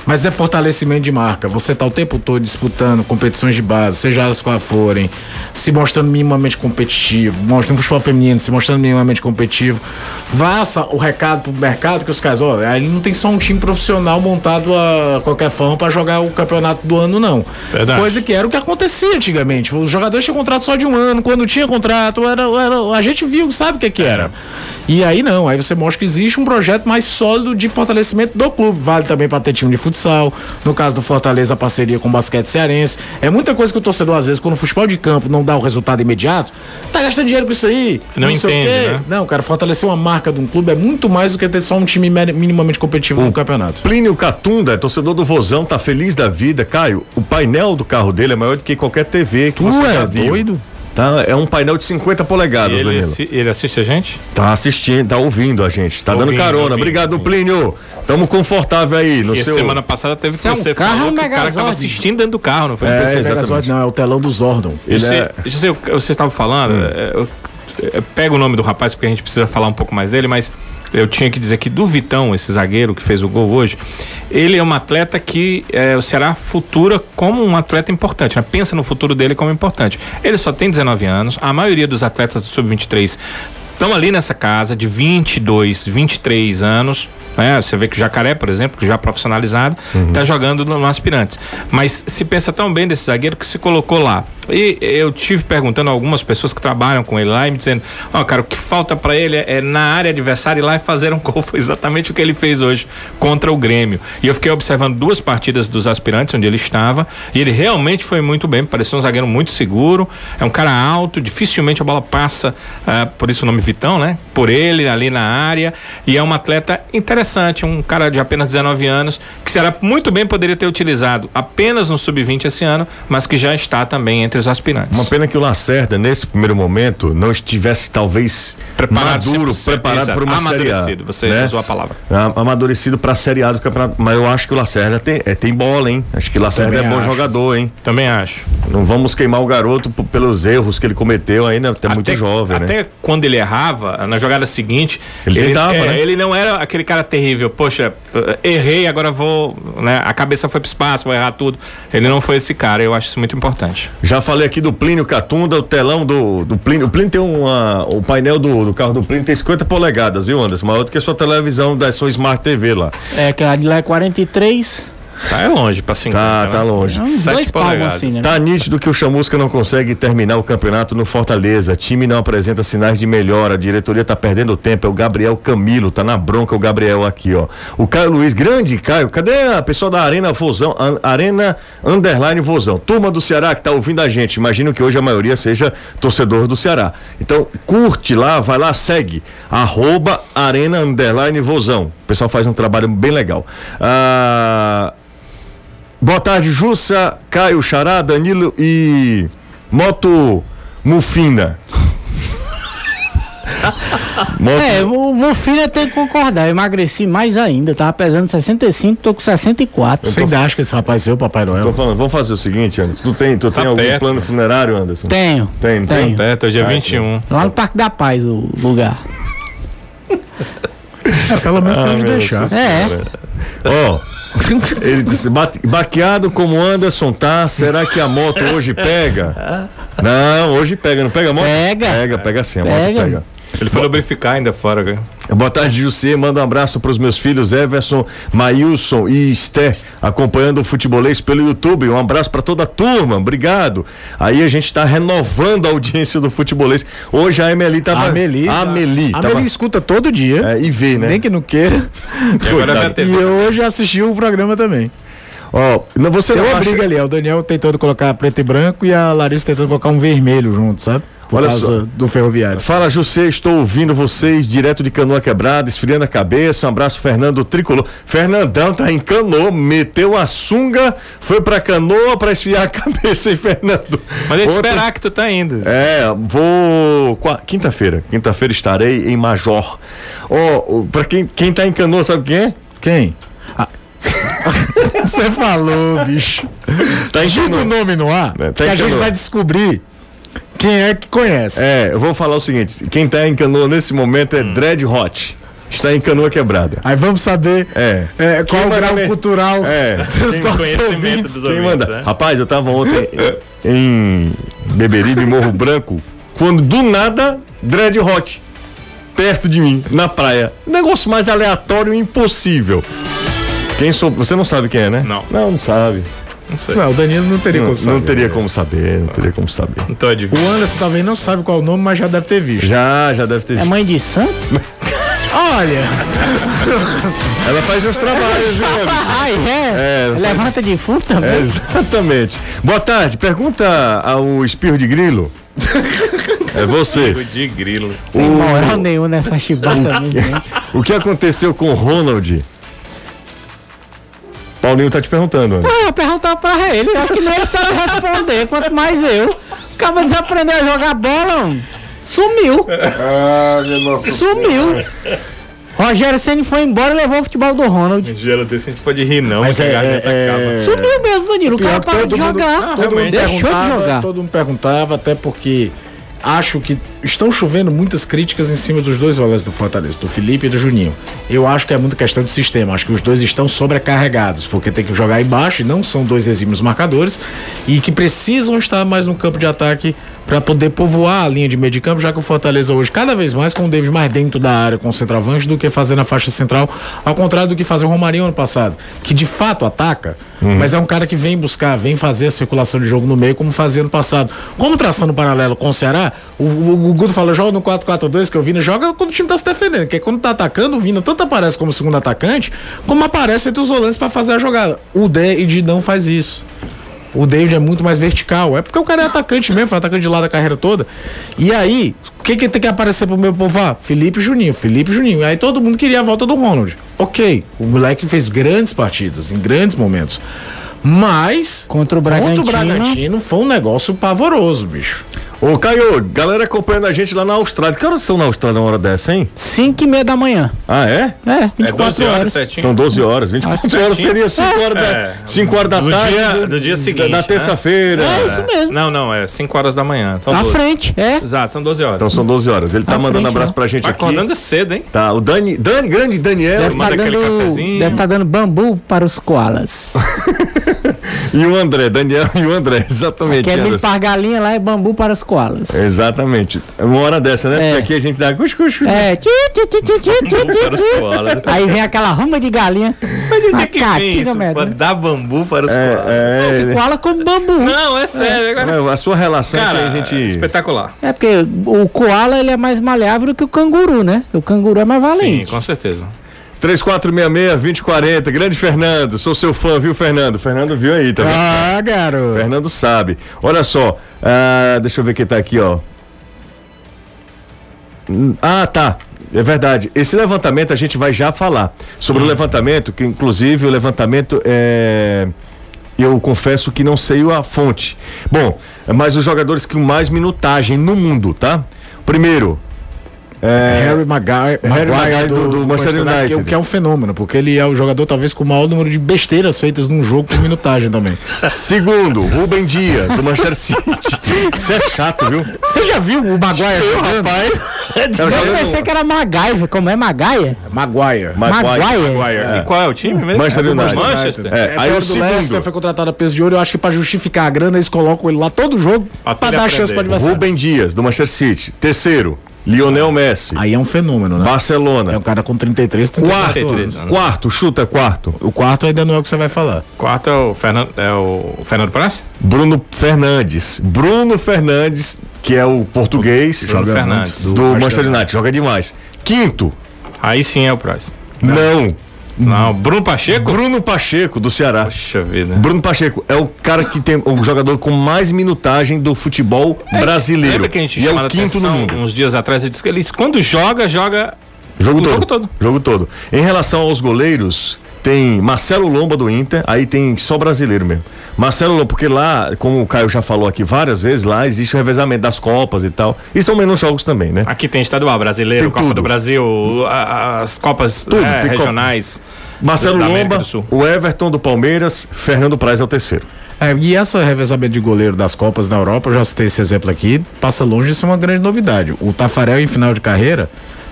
Mas é fortalecimento de marca. Você tá o tempo todo disputando competições de base, seja elas quais forem, se mostrando minimamente competitivo, mostrando futebol feminino, se mostrando minimamente competitivo. Vaça o recado pro mercado que os caras, ó, aí não tem só um time profissional montado a qualquer forma para jogar o campeonato do ano, não. Verdade. Coisa que era o que acontecia antigamente. Os jogadores tinham contrato só de um ano. Quando tinha contrato, era, era- a gente viu, sabe o que, que era. E aí não, aí você mostra que existe um projeto mais sólido de fortalecimento do clube. Vale também para ter time de futsal. No caso do Fortaleza, a parceria com o basquete cearense. É muita coisa que o torcedor, às vezes, quando o futebol de campo não dá o resultado imediato, tá gastando dinheiro com isso aí. Não sei o entende, né? Não, cara, fortalecer uma marca de um clube é muito mais do que ter só um time minimamente competitivo no campeonato. Plínio Catunda, é torcedor do Vozão, tá feliz da vida. Caio, o painel do carro dele é maior do que qualquer TV que você Tu já é viu. doido? Tá, é um painel de 50 polegadas, ele, Danilo. ele assiste a gente? Tá assistindo, tá ouvindo a gente, tá dando Ouvindo, carona. ouvindo, Obrigado, ouvindo. Plínio. Tamo confortável aí no E seu. semana passada teve que é um você carro falou ou um que o cara tava Megazord? assistindo dentro do carro, não foi? É, Esse exatamente. Não, é o telão do Zordon. Ele Você, é- sei, você estava falando, é, eu, eu pego o nome do rapaz porque a gente precisa falar um pouco mais dele, mas eu tinha que dizer que do Vitão, esse zagueiro que fez o gol hoje, ele é um atleta que é, o futura como um atleta importante, né? pensa no futuro dele como importante. Ele só tem 19 anos, a maioria dos atletas do Sub-23 estão ali nessa casa de 22, 23 anos. Né? Você vê que o Jacaré, por exemplo, que já é profissionalizado, está jogando no, no Aspirantes. Mas se pensa tão bem desse zagueiro que se colocou lá. E eu tive perguntando a algumas pessoas que trabalham com ele lá e me dizendo: Ó, cara, o que falta para ele é, é na área adversária ir lá e fazer um gol. Foi exatamente o que ele fez hoje contra o Grêmio. E eu fiquei observando duas partidas dos aspirantes onde ele estava e ele realmente foi muito bem. Pareceu um zagueiro muito seguro. É um cara alto, dificilmente a bola passa, ah, por isso o nome Vitão, né? Por ele ali na área. E é um atleta interessante, um cara de apenas 19 anos, que será muito bem poderia ter utilizado apenas no sub-20 esse ano, mas que já está também entre os aspirantes. Uma pena que o Lacerda, nesse primeiro momento, não estivesse talvez Preparado maduro, 100%, preparado para uma série A. amadurecido, você né? usou a palavra. A- Amadurecido para a Série A do campeonato. Mas eu acho que o Lacerda tem, é, tem bola, hein? Acho que o Lacerda Também é bom acho. jogador, hein? Também acho. Não vamos queimar o garoto pelos erros que ele cometeu ainda, até, muito jovem, né? Até quando ele errava, na jogada seguinte, Ele tentava, é, né? ele não era aquele cara terrível. Poxa, errei, agora vou. Né, a cabeça foi pro espaço, vou errar tudo. Ele não foi esse cara, eu acho isso muito importante. Já falei aqui do Plínio Catunda, o telão do, do Plínio. O Plínio tem uma. O painel do, do carro do Plínio tem 50 polegadas, viu, Anderson? Maior do que a sua televisão da sua Smart TV lá. É, que a de lá é 43. Tá é longe pra 50. Tá, né? tá longe. É dois palmos assim, né? Tá nítido que o Chamusca não consegue terminar o campeonato no Fortaleza. Time não apresenta sinais de melhora. A diretoria tá perdendo tempo. É o Gabriel Camilo, tá na bronca o Gabriel aqui, ó. O Caio Luiz, grande Caio. Cadê a pessoa da Arena Vozão? Arena Underline Vozão. Turma do Ceará que tá ouvindo a gente. Imagino que hoje a maioria seja torcedor do Ceará. Então, curte lá, vai lá, segue. Arroba Arena Underline Vozão. O pessoal faz um trabalho bem legal. Ah. Boa tarde, Jussa, Caio, Xará, Danilo e Moto Mufina. Moto... É, o meu filho tem que concordar. Eu emagreci mais ainda. Tava pesando 65, tô com 64. Você ainda acha que esse rapaz é o Papai Tô Noel? falando, vamos fazer o seguinte, Anderson. Tu tem, tu tem Tá algum perto, plano funerário, Anderson? Tenho. Tem, tem. Tenho. Perto, hoje é Ai, 21. Lá no Parque da Paz, o lugar. É, pelo menos tem Ah, onde meu deixar. É. Ó, ele disse, "Bate- baqueado como Anderson tá, será que a moto hoje pega? Não, hoje pega, não pega a moto? Pega. Pega, pega sim, a Pega. moto pega. Ele foi lubrificar ainda fora, cara. Boa tarde, José. Manda um abraço para os meus filhos Everson, Maílson e Esté, acompanhando o futebolês pelo YouTube. Um abraço para toda a turma, obrigado. Aí a gente está renovando a audiência do futebolês. Hoje a Emeli tava. A Ameli. A Ameli. Tava- Ameli escuta todo dia. É, e vê, né? Nem que não queira. E agora é E hoje assistiu o programa também. Ó, não, você Tem não uma acha- briga ali, o Daniel tentando colocar preto e branco e a Larissa tentando colocar um vermelho junto, sabe? Por Olha causa só. do ferroviário. Fala, José, estou ouvindo vocês direto de Canoa Quebrada, esfriando a cabeça. Um abraço, Fernando Tricolor. Fernandão tá em Canoa, meteu a sunga, foi pra Canoa pra esfriar a cabeça, hein, Fernando? Mas é de Ontem- esperar que tu tá indo. É, vou. Quinta-feira. Quinta-feira estarei em Major. Ó, pra quem, quem tá em Canoa, sabe quem é? Quem? Ah. Você falou, bicho. Tá em Diga o nome no ar, É, tá que a gente vai descobrir quem é que conhece. É, eu vou falar o seguinte: quem tá em Canoa nesse momento é Dread Hot. Está em Canoa Quebrada. Aí vamos saber É. é, qual o grau me- cultural É. dos nossos conhecimento ouvintes. dos ouvintes, manda? né? Rapaz, eu tava ontem em Beberibe, Morro Branco, quando do nada, Dread Hot, perto de mim, na praia. Negócio mais aleatório e impossível. Quem sou? Você não sabe quem é, né? Não. Não, não sabe. Não sei. Não, o Danilo não teria Não, como saber. não teria como saber, não teria como saber. Tô adivinhando. O Anderson talvez não sabe qual o nome, mas já deve ter visto. Já, já deve ter É visto. mãe de santo? Olha, Ela faz uns trabalhos, viu? Ai, é. É, Levanta defunto também. É, exatamente. Boa tarde. Pergunta ao espirro de grilo. É você. De grilo. Tem moral nenhuma nessa chibata mesmo. né? O que aconteceu com o Ronald? Paulinho tá te perguntando. Ah, eu perguntar pra ele, eu acho que nem ele sabe responder, quanto mais eu. Acaba de aprender a jogar bola, mano. sumiu. Sumiu. Rogério Ceni foi embora e levou o futebol do Ronald. Gelo desse a gente pode rir, não. Mas é- é- é- Sumiu mesmo, Danilo. O Pior cara parou de mundo- jogar. Todo mundo Deixou de perguntava, jogar. todo mundo perguntava, até porque acho que estão chovendo muitas críticas em cima dos dois volantes do Fortaleza, do Felipe e do Juninho. Eu acho que é muita questão de sistema. Acho que os dois estão sobrecarregados, porque tem que jogar embaixo e não são dois exímios marcadores e que precisam estar mais no campo de ataque para poder povoar a linha de meio de campo, já que o Fortaleza hoje, cada vez mais, com o David mais dentro da área com o centroavante do que fazer na faixa central, ao contrário do que fazer o Romarinho ano passado, que de fato ataca, mas é um cara que vem buscar, vem fazer a circulação de jogo no meio, como fazia no passado. Como traçando paralelo com o Ceará, o, o, o Guto falou: joga no 4-4-2, que o Vina joga quando o time tá se defendendo, porque quando tá atacando, o Vina tanto aparece como segundo atacante, como aparece entre os volantes para fazer a jogada. O David não faz isso. O David é muito mais vertical. É porque o cara é atacante mesmo, foi atacante de lado a carreira toda. E aí, o que, que tem que aparecer pro meu povo? Ah, Felipe Juninho, Felipe Juninho. E aí todo mundo queria a volta do Ronald. Ok, o moleque fez grandes partidas, em grandes momentos. Mas. Contra o Contra o Bragantino. Bragantino foi um negócio pavoroso, bicho. Ô, Caio, galera acompanhando a gente lá na Austrália. Que horas são na Austrália uma hora dessa, hein? 5 e meia da manhã. Ah, é? É, É 24 12 horas horas. certinho. São 12 horas. 24 Acho horas seria 5 horas, É. da, 5 horas da Do tarde. dia- do dia seguinte, Da, né? terça-feira. É isso mesmo. Não, não, é 5 horas da manhã. São Na 12. frente, é. Exato, são 12 horas. Então são 12 horas. Ele tá À mandando frente, abraço né? pra gente Vai aqui. acordando cedo, hein? Tá, o Dani, Dani, grande Daniel Deve manda estar aquele dando, cafezinho. deve tá dando bambu para os koalas. e o André, Daniel e o André, exatamente. Quer Anderson. limpar galinha lá é bambu para os koalas. Exatamente. Uma hora dessa, né? É. Porque aqui a gente dá cuscuz. cuscuz. É, tchu, tchu, tchu, tchu, tchu, tchu, tchu. Aí vem aquela rama de galinha. Mas onde é que vem isso? merda. Pra dar bambu para os koalas? É, é, Koala com bambu. Não, é sério. Agora... Não, a sua relação Cara, que a gente. espetacular. É porque o koala ele é mais maleável do que o canguru, né? O canguru é mais Sim, valente. com certeza. 3466-2040, grande Fernando, sou seu fã, viu, Fernando? Fernando viu aí, tá vendo? Ah, garoto. Fernando sabe. Olha só, ah, deixa eu ver quem tá aqui, ó. Hum, Ah, tá. É verdade. Esse levantamento a gente vai já falar. Sobre o levantamento, que inclusive o levantamento é. Eu confesso que não sei a fonte. Bom, mas os jogadores com mais minutagem no mundo, tá? Primeiro, é, Harry Maguire, Harry Maguire Maguire do- do Manchester United. Que, que é um fenômeno, porque ele é o jogador talvez com o maior número de besteiras feitas num jogo por minutagem também. Segundo, Rubem Dias, do Manchester City. Isso é chato, viu? Você já viu o Maguire jogando? Rapaz, tá Eu jogando pensei que era MacGyver. Como é Maguire? Maguire. Maguire. Maguire. E qual é o time mesmo? Manchester É do United. Manchester. É, É, aí o do segundo. Leicester foi contratado a peso de ouro. Eu acho que pra justificar a grana, eles colocam ele lá todo jogo Até pra dar aprender. chance pro adversário. Rubem Dias, do Manchester City. Terceiro, Lionel Messi, Aí é um fenômeno, né? É Barcelona. um cara com 33, 34 Quarto, anos. anos. quarto, chuta quarto. O quarto ainda não é o que você vai falar. Quarto é o Fernando, é o Fernando Praz? Bruno Fernandes. Bruno Fernandes, que é o português Joga do, Fernandes. muito, Manchester United. Joga demais. Quinto, Aí sim é o Praz. não. Não, Bruno Pacheco? Bruno Pacheco, do Ceará. Poxa vida. Bruno Pacheco é o cara que tem o jogador com mais minutagem do futebol brasileiro. Lembra que a gente e é o quinto no mundo. uns dias atrás? Ele disse que ele quando joga, joga Jogo o todo. jogo todo. Jogo todo. Em relação aos goleiros, tem Marcelo Lomba do Inter, aí tem só brasileiro mesmo. Marcelo Lomba, porque lá, como o Caio já falou aqui várias vezes, lá existe o revezamento das Copas e tal. E são menos jogos também, né? Aqui tem estadual brasileiro, Tem Copa tudo. do Brasil, as Copas Tudo, né, tem Copa. regionais. Marcelo Lomba, o Everton do Palmeiras, Fernando Praz é o terceiro. É, e essa revezamento de goleiro das Copas na Europa, eu já citei esse exemplo aqui, passa longe de ser uma grande novidade. O Tafarel, em final de carreira,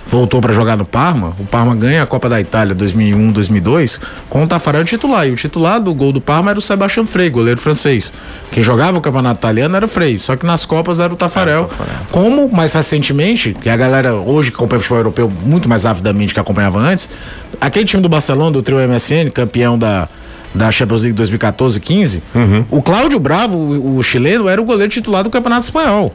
voltou para jogar no Parma. O Parma ganha a Copa da Itália 2001, 2002, com o Tafarel titular. E o titular do gol do Parma era o Sebastian Frey, goleiro francês. Quem jogava o campeonato italiano era o Frey, só que nas Copas era o Tafarel. Como mais recentemente, que a galera hoje que acompanha o futebol europeu muito mais avidamente que acompanhava antes, aquele time do Barcelona, do trio MSN, campeão da da Champions League 2014-15, o Cláudio Bravo, o, o chileno, era o goleiro titular do Campeonato Espanhol.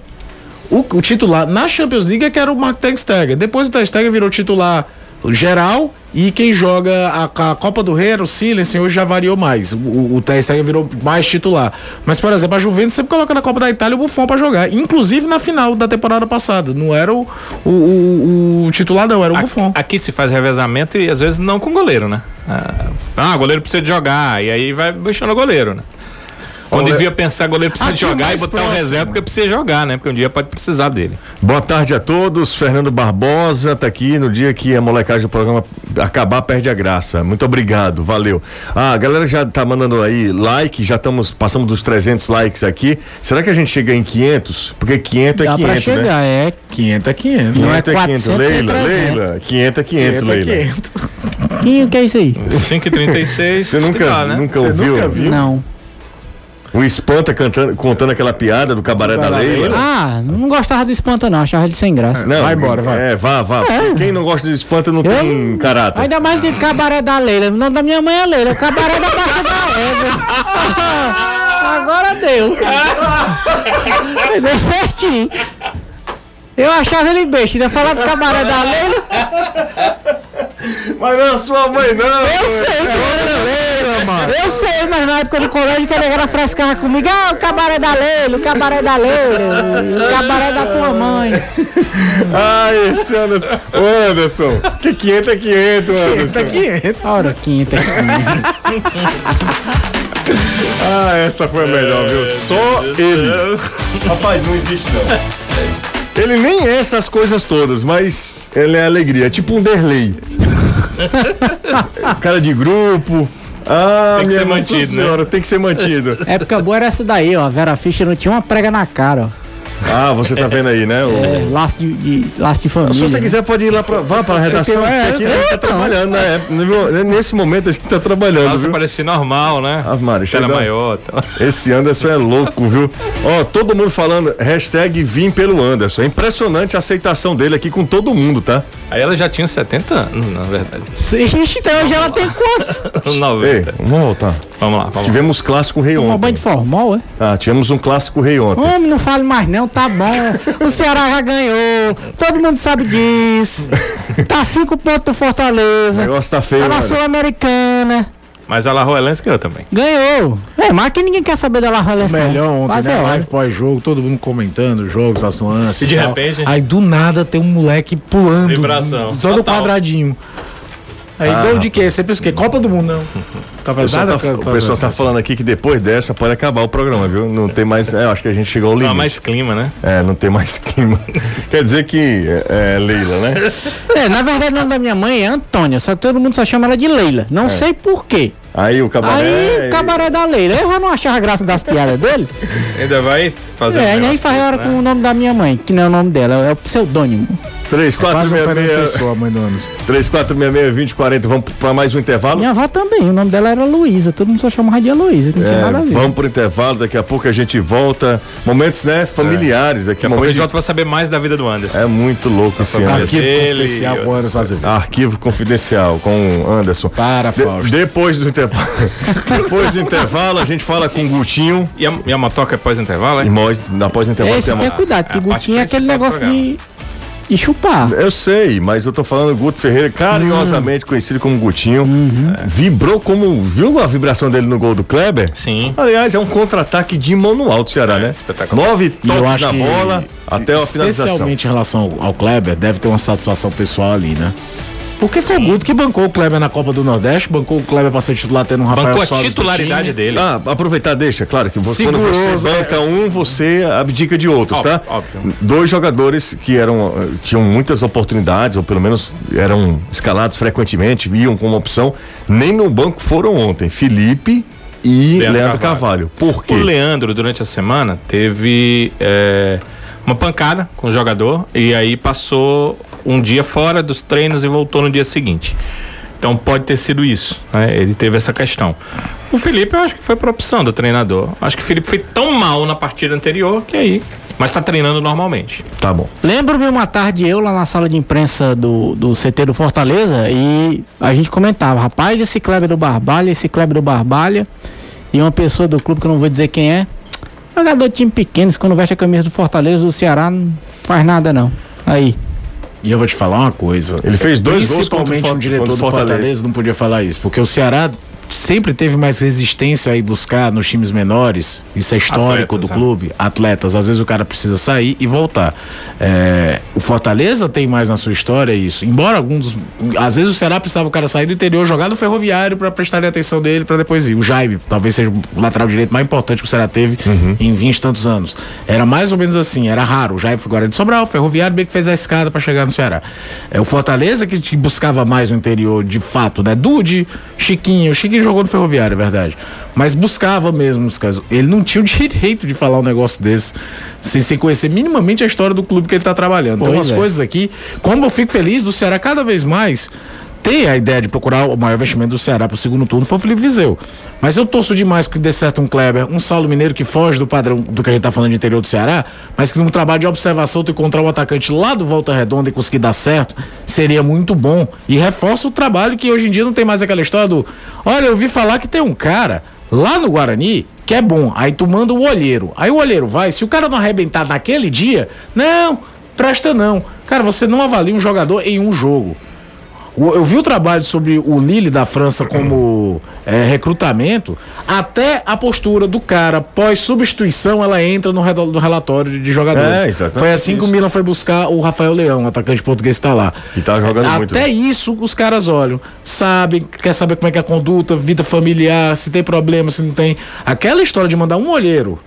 O, o titular na Champions League é que era o Mark Ter Stegen. Depois o Ter Stegen virou titular geral e quem joga a, a Copa do Rei era o Silense, hoje já variou mais. O, o Ter Stegen virou mais titular. Mas, por exemplo, a Juventus sempre coloca na Copa da Itália o Buffon pra jogar. Inclusive na final da temporada passada. Não era o, o, o- o titular, não, era o Aqui, Buffon. aqui se faz revezamento e às vezes não com goleiro, né? Ah, Ah, goleiro precisa de jogar. E aí vai deixando o goleiro, né? Quando Olha, devia pensar goleiro precisa aqui de jogar e botar um próximo. reserva porque precisa jogar, né? Porque um dia pode precisar dele. Boa tarde a todos. Fernando Barbosa tá aqui no dia que a molecagem do programa acabar, perde a graça. Muito obrigado, valeu. Ah, a galera já tá mandando aí like, já estamos, passamos dos 300 likes aqui. Será que a gente chega em 500? Porque 500 é Dá 500, pra chegar, né? é. 500 é 500. Não é 500 400, é Leila, 300. Leila, 500 é 500, 500 é Leila. 500. Quem, o que é isso aí? 5 e 36 Você nunca, dá, né? nunca Você ouviu? nunca viu? Não. O Espanta cantando, contando aquela piada do cabaré da Da Leila. Leila? Ah, não gostava do espanta, não. Achava ele sem graça. Não, Vai embora, vai. É, vá, vá. É. Quem não gosta de espanta não Eu tem não- caráter. Ainda mais de cabaré da Leila. O nome da minha mãe é Leila. Cabaré da Baixa da Égua. Agora deu. deu certinho. Eu achava ele besta. Ainda falar do cabaré da Leila. Mas não é sua mãe, não. Eu sei, mano. Eu sei, mas na época do colégio que a negada frescava comigo. Ah, o cabaré da Leila, o cabaré da Leila, o cabaré da tua mãe. Ah, esse Anderson. Ô, Anderson. Que 500 é 500, Anderson. Tá 500. Ora, quinta. Ah, essa foi a melhor, viu? Só ele. Rapaz, não existe não. Ele nem é essas coisas todas, mas ele é alegria. É tipo um Derlei. Cara de grupo. Ah, Tem que ser mantido, né? senhora, tem que ser mantido. época boa era essa daí, ó. A Vera Fischer não tinha uma prega na cara, ó. Ah, você tá vendo aí, né? O- É, laço de, de- laço de família. Se você né? quiser, pode ir lá pra, vá pra redação. tenho- é, porque aqui a gente tá trabalhando, né? É, Nesse momento a gente tá trabalhando, Nossa, viu? parecia normal, né? Ave Maria, Era chega- maior. Tá. Esse Anderson é louco, viu? Ó, todo mundo falando, hashtag vim pelo Anderson. É impressionante a aceitação dele aqui com todo mundo, tá? Aí ela já tinha 70 anos, na verdade. Ixi, então hoje ela tem quantos? 90. Ei, vamos voltar. Vamos lá, vamos lá. Tivemos clássico rei ontem. banho de formal, é? Ah, tivemos um clássico rei ontem. Homem, não fale mais não, tá bom. O Ceará já ganhou. Todo mundo sabe disso. Tá cinco pontos do O Fortaleza. negócio tá feio, Tá na né? Sul-Americana. Mas a La Roelense ganhou também. Ganhou. É, mas que ninguém quer saber da La Rolense, não. Melhor ontem, Quase né? é. Live pós-jogo, todo mundo comentando os jogos, as nuances. E de tal. repente- Aí do nada tem um moleque pulando. Vibração. Só do Total. quadradinho. Aí Ah, gol de quê? Você pensa o quê? Copa do Mundo, não. O Copa pessoal, nada, tá, o tá- pessoal tá falando aqui que depois dessa pode acabar o programa, viu? Não tem mais. É, eu acho que a gente chegou ao Não limite. há mais clima, né? É, não tem mais clima. Quer dizer que é, é Leila, né? É, na verdade, o nome da minha mãe é Antônia, só que todo mundo só chama ela de Leila. Não sei por quê. Aí o cabaré. Aí, cabaré da Leila. Eu já não achava graça das piadas dele. Ainda vai fazer É, um nem faz hora né? com o nome da minha mãe, que não é o nome dela, é o pseudônimo. 3, 4, Quase um 6, Fernando 6, Pessoa, mãe do Anderson. 3, 4, 6, 6, 20, 40. Vamos pra mais um intervalo? Minha avó também, o nome dela era Luísa, todo mundo só chamava de que não tem É, nada a ver. vamos pro intervalo, daqui a pouco a gente volta. Momentos, né, familiares aqui. Daqui a pouco a gente de- volta pra saber mais da vida do Anderson. É muito louco esse. Anderson. Arquivo confidencial com o Anderson Azevedo. Arquivo confidencial com o Anderson. Para, De- Fausto. depois do intervalo. Depois do intervalo, a gente fala com o Gutinho. E, a, e a motoca é pós-intervalo, é? E nós, após o intervalo, Esse tem uma... cuidado, que é a o parte Gutinho é aquele negócio de, e chupar. Eu sei, mas eu tô falando Guto Ferreira, carinhosamente conhecido como Gutinho. É, Vibrou como. Viu a vibração dele no gol do Kleber? Sim. Aliás, é um contra-ataque de manual do Ceará, né? espetacular. Nove toques na que, bola até a finalização. Especialmente em relação ao Kleber, deve ter uma satisfação pessoal ali, né? Porque foi o Guto que bancou o Kleber na Copa do Nordeste, bancou o Kleber pra ser titular tendo um Rafael Bancou a titularidade dele. Ah, aproveitar, deixa, claro que você, quando você banca um, você abdica de outros, Óbvio, tá? óbvio. Dois jogadores que eram eh, tinham muitas oportunidades, ou pelo menos eram escalados frequentemente, viam como opção, nem no banco foram ontem. Felipe e Leandro, Leandro Carvalho. Por quê? O Leandro, durante a semana, teve é, uma pancada com o jogador e aí passou um dia fora dos treinos e voltou no dia seguinte. Então pode ter sido isso, né? Ele teve essa questão. O Felipe, eu acho que foi por opção do treinador. Acho que o Felipe foi tão mal na partida anterior que aí. Mas tá treinando normalmente. Tá bom. Lembro-me uma tarde eu lá na sala de imprensa do, do CT do Fortaleza e a gente comentava, rapaz, esse Kleber do Barbalha, esse Kleber do Barbalha e uma pessoa do clube que eu não vou dizer quem é, jogador de time pequeno, que quando veste a camisa do Fortaleza do Ceará não faz nada não. Aí. E eu vou te falar uma coisa. Ele fez dois gols contra o Principalmente For- um diretor do o Fortaleza. Fortaleza não podia falar isso, porque o Ceará sempre teve mais resistência a ir buscar nos times menores, isso é histórico Atletas, do né? clube, atletas, às vezes o cara precisa sair e voltar. É, o Fortaleza tem mais na sua história isso, embora alguns, às vezes o Ceará precisava o cara sair do interior, jogar no ferroviário para prestarem atenção dele para depois ir. O Jaime, talvez seja o lateral direito mais importante que o Ceará teve em 20 e tantos anos. Era mais ou menos assim, era raro. O Jaime foi agora de Sobral, o ferroviário bem que fez a escada para chegar no Ceará. É o Fortaleza que te buscava mais no interior, de fato, né? Dude, Chiquinho, o Chiquinho jogou no ferroviário, é verdade. Mas buscava mesmo os casos. Ele não tinha o direito de falar um negócio desse sem, sem conhecer minimamente a história do clube que ele tá trabalhando. Então, Pois as é. coisas aqui, como eu fico feliz do Ceará cada vez mais ter a ideia de procurar o maior investimento do Ceará pro segundo turno foi o Felipe Viseu. Mas eu torço demais que dê certo um Kleber, um Saulo Mineiro que foge do padrão do que a gente tá falando de interior do Ceará, mas que num trabalho de observação tu encontrar o atacante lá do Volta Redonda e conseguir dar certo, seria muito bom. E reforça o trabalho que hoje em dia não tem mais aquela história do olha, eu ouvi falar que tem um cara lá no Guarani que é bom. Aí tu manda o olheiro. Aí o olheiro vai, se o cara não arrebentar naquele dia, não, presta não. Cara, você não avalia um jogador em um jogo. O- Eu vi o trabalho sobre o Lille da França como é, recrutamento, até a postura do cara pós-substituição ela entra no, redo- no relatório de- jogadores. É, foi assim que o isso. Milan foi buscar o Rafael Leão, atacante português que está lá. E tá jogando até muito, né? isso os caras olham, sabem, quer saber como é que é a conduta, vida familiar, se tem problema, se não tem. Aquela história de mandar um olheiro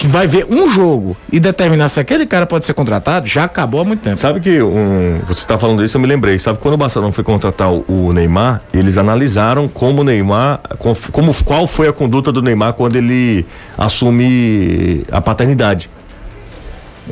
que vai ver um jogo e determinar se aquele cara pode ser contratado, já acabou há muito tempo. Sabe que um, você está falando isso, eu me lembrei. Sabe quando o Barcelona foi contratar o, Neymar, eles analisaram como o Neymar, com- como qual foi a conduta do Neymar quando ele assume a paternidade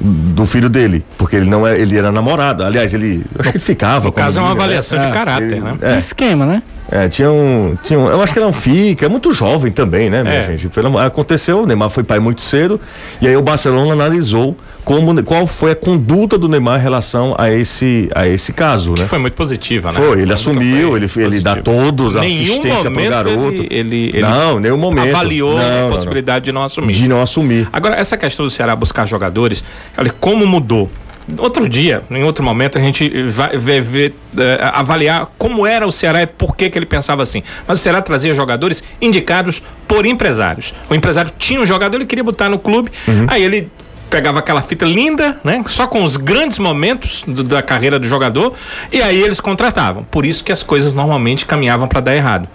do filho dele, porque ele não é, ele era namorado. Aliás, ele, acho que ele ficava. No com a caso, é uma né? avaliação de caráter, né? É. Esquema, né? É, tinha um, tinha um. Eu acho que não fica, é muito jovem também, né, minha É. gente? Aconteceu, o Neymar foi pai muito cedo, e aí o Barcelona analisou como, qual foi a conduta do Neymar em relação a esse, a esse caso, Que né? foi muito positiva, né? Foi, ele Nunca assumiu, ele, ele dá todos a Nenhum assistência pro garoto. Ele, ele, ele não, nenhum momento. avaliou Não, não, a não. possibilidade de não assumir. De não assumir. Agora, essa questão do Ceará buscar jogadores, olha, como mudou. Outro dia, em outro momento, a gente vai ver, ver, eh, avaliar como era o Ceará e por que, que ele pensava assim. Mas o Ceará trazia jogadores indicados por empresários. O empresário tinha um jogador, ele queria botar no clube, aí ele pegava aquela fita linda, né? Só com os grandes momentos do- da carreira do jogador, e aí eles contratavam. Por isso que as coisas normalmente caminhavam para dar errado.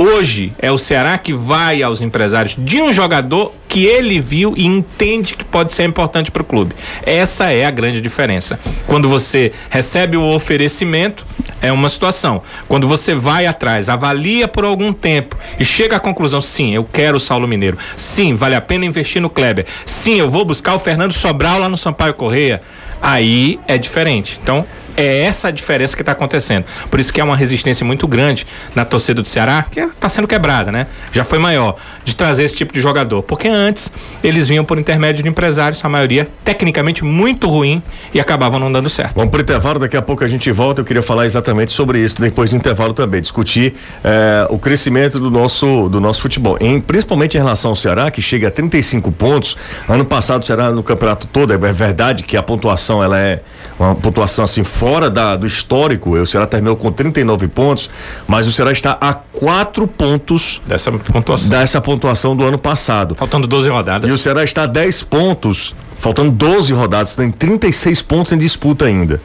Hoje é o Ceará que vai aos empresários de um jogador que ele viu e entende que pode ser importante para o clube. Essa é a grande diferença. Quando você recebe o oferecimento, é uma situação. Quando você vai atrás, avalia por algum tempo e chega à conclusão, sim, eu quero o Saulo Mineiro. Sim, vale a pena investir no Kleber. Sim, eu vou buscar o Fernando Sobral lá no Sampaio Correia. Aí é diferente. Então, É essa a diferença que está acontecendo. Por isso que é uma resistência muito grande na torcida do Ceará, que está sendo quebrada, né? Já foi maior, de trazer esse tipo de jogador. Porque antes eles vinham por intermédio de empresários, a maioria tecnicamente muito ruim e acabavam não dando certo. Vamos para o intervalo, daqui a pouco a gente volta. Eu queria falar exatamente sobre isso depois do intervalo também, discutir eh, o crescimento do nosso, do nosso futebol, em, principalmente em relação ao Ceará, que chega a 35 pontos. Ano passado o Ceará no campeonato todo, é verdade que a pontuação ela é uma pontuação assim fora da, do histórico. O Ceará terminou com 39 pontos, mas o Ceará está a quatro pontos dessa pontuação, dessa pontuação do ano passado. Faltando 12 rodadas. E o Ceará está a 10 pontos, faltando 12 rodadas, tem 36 pontos em disputa ainda.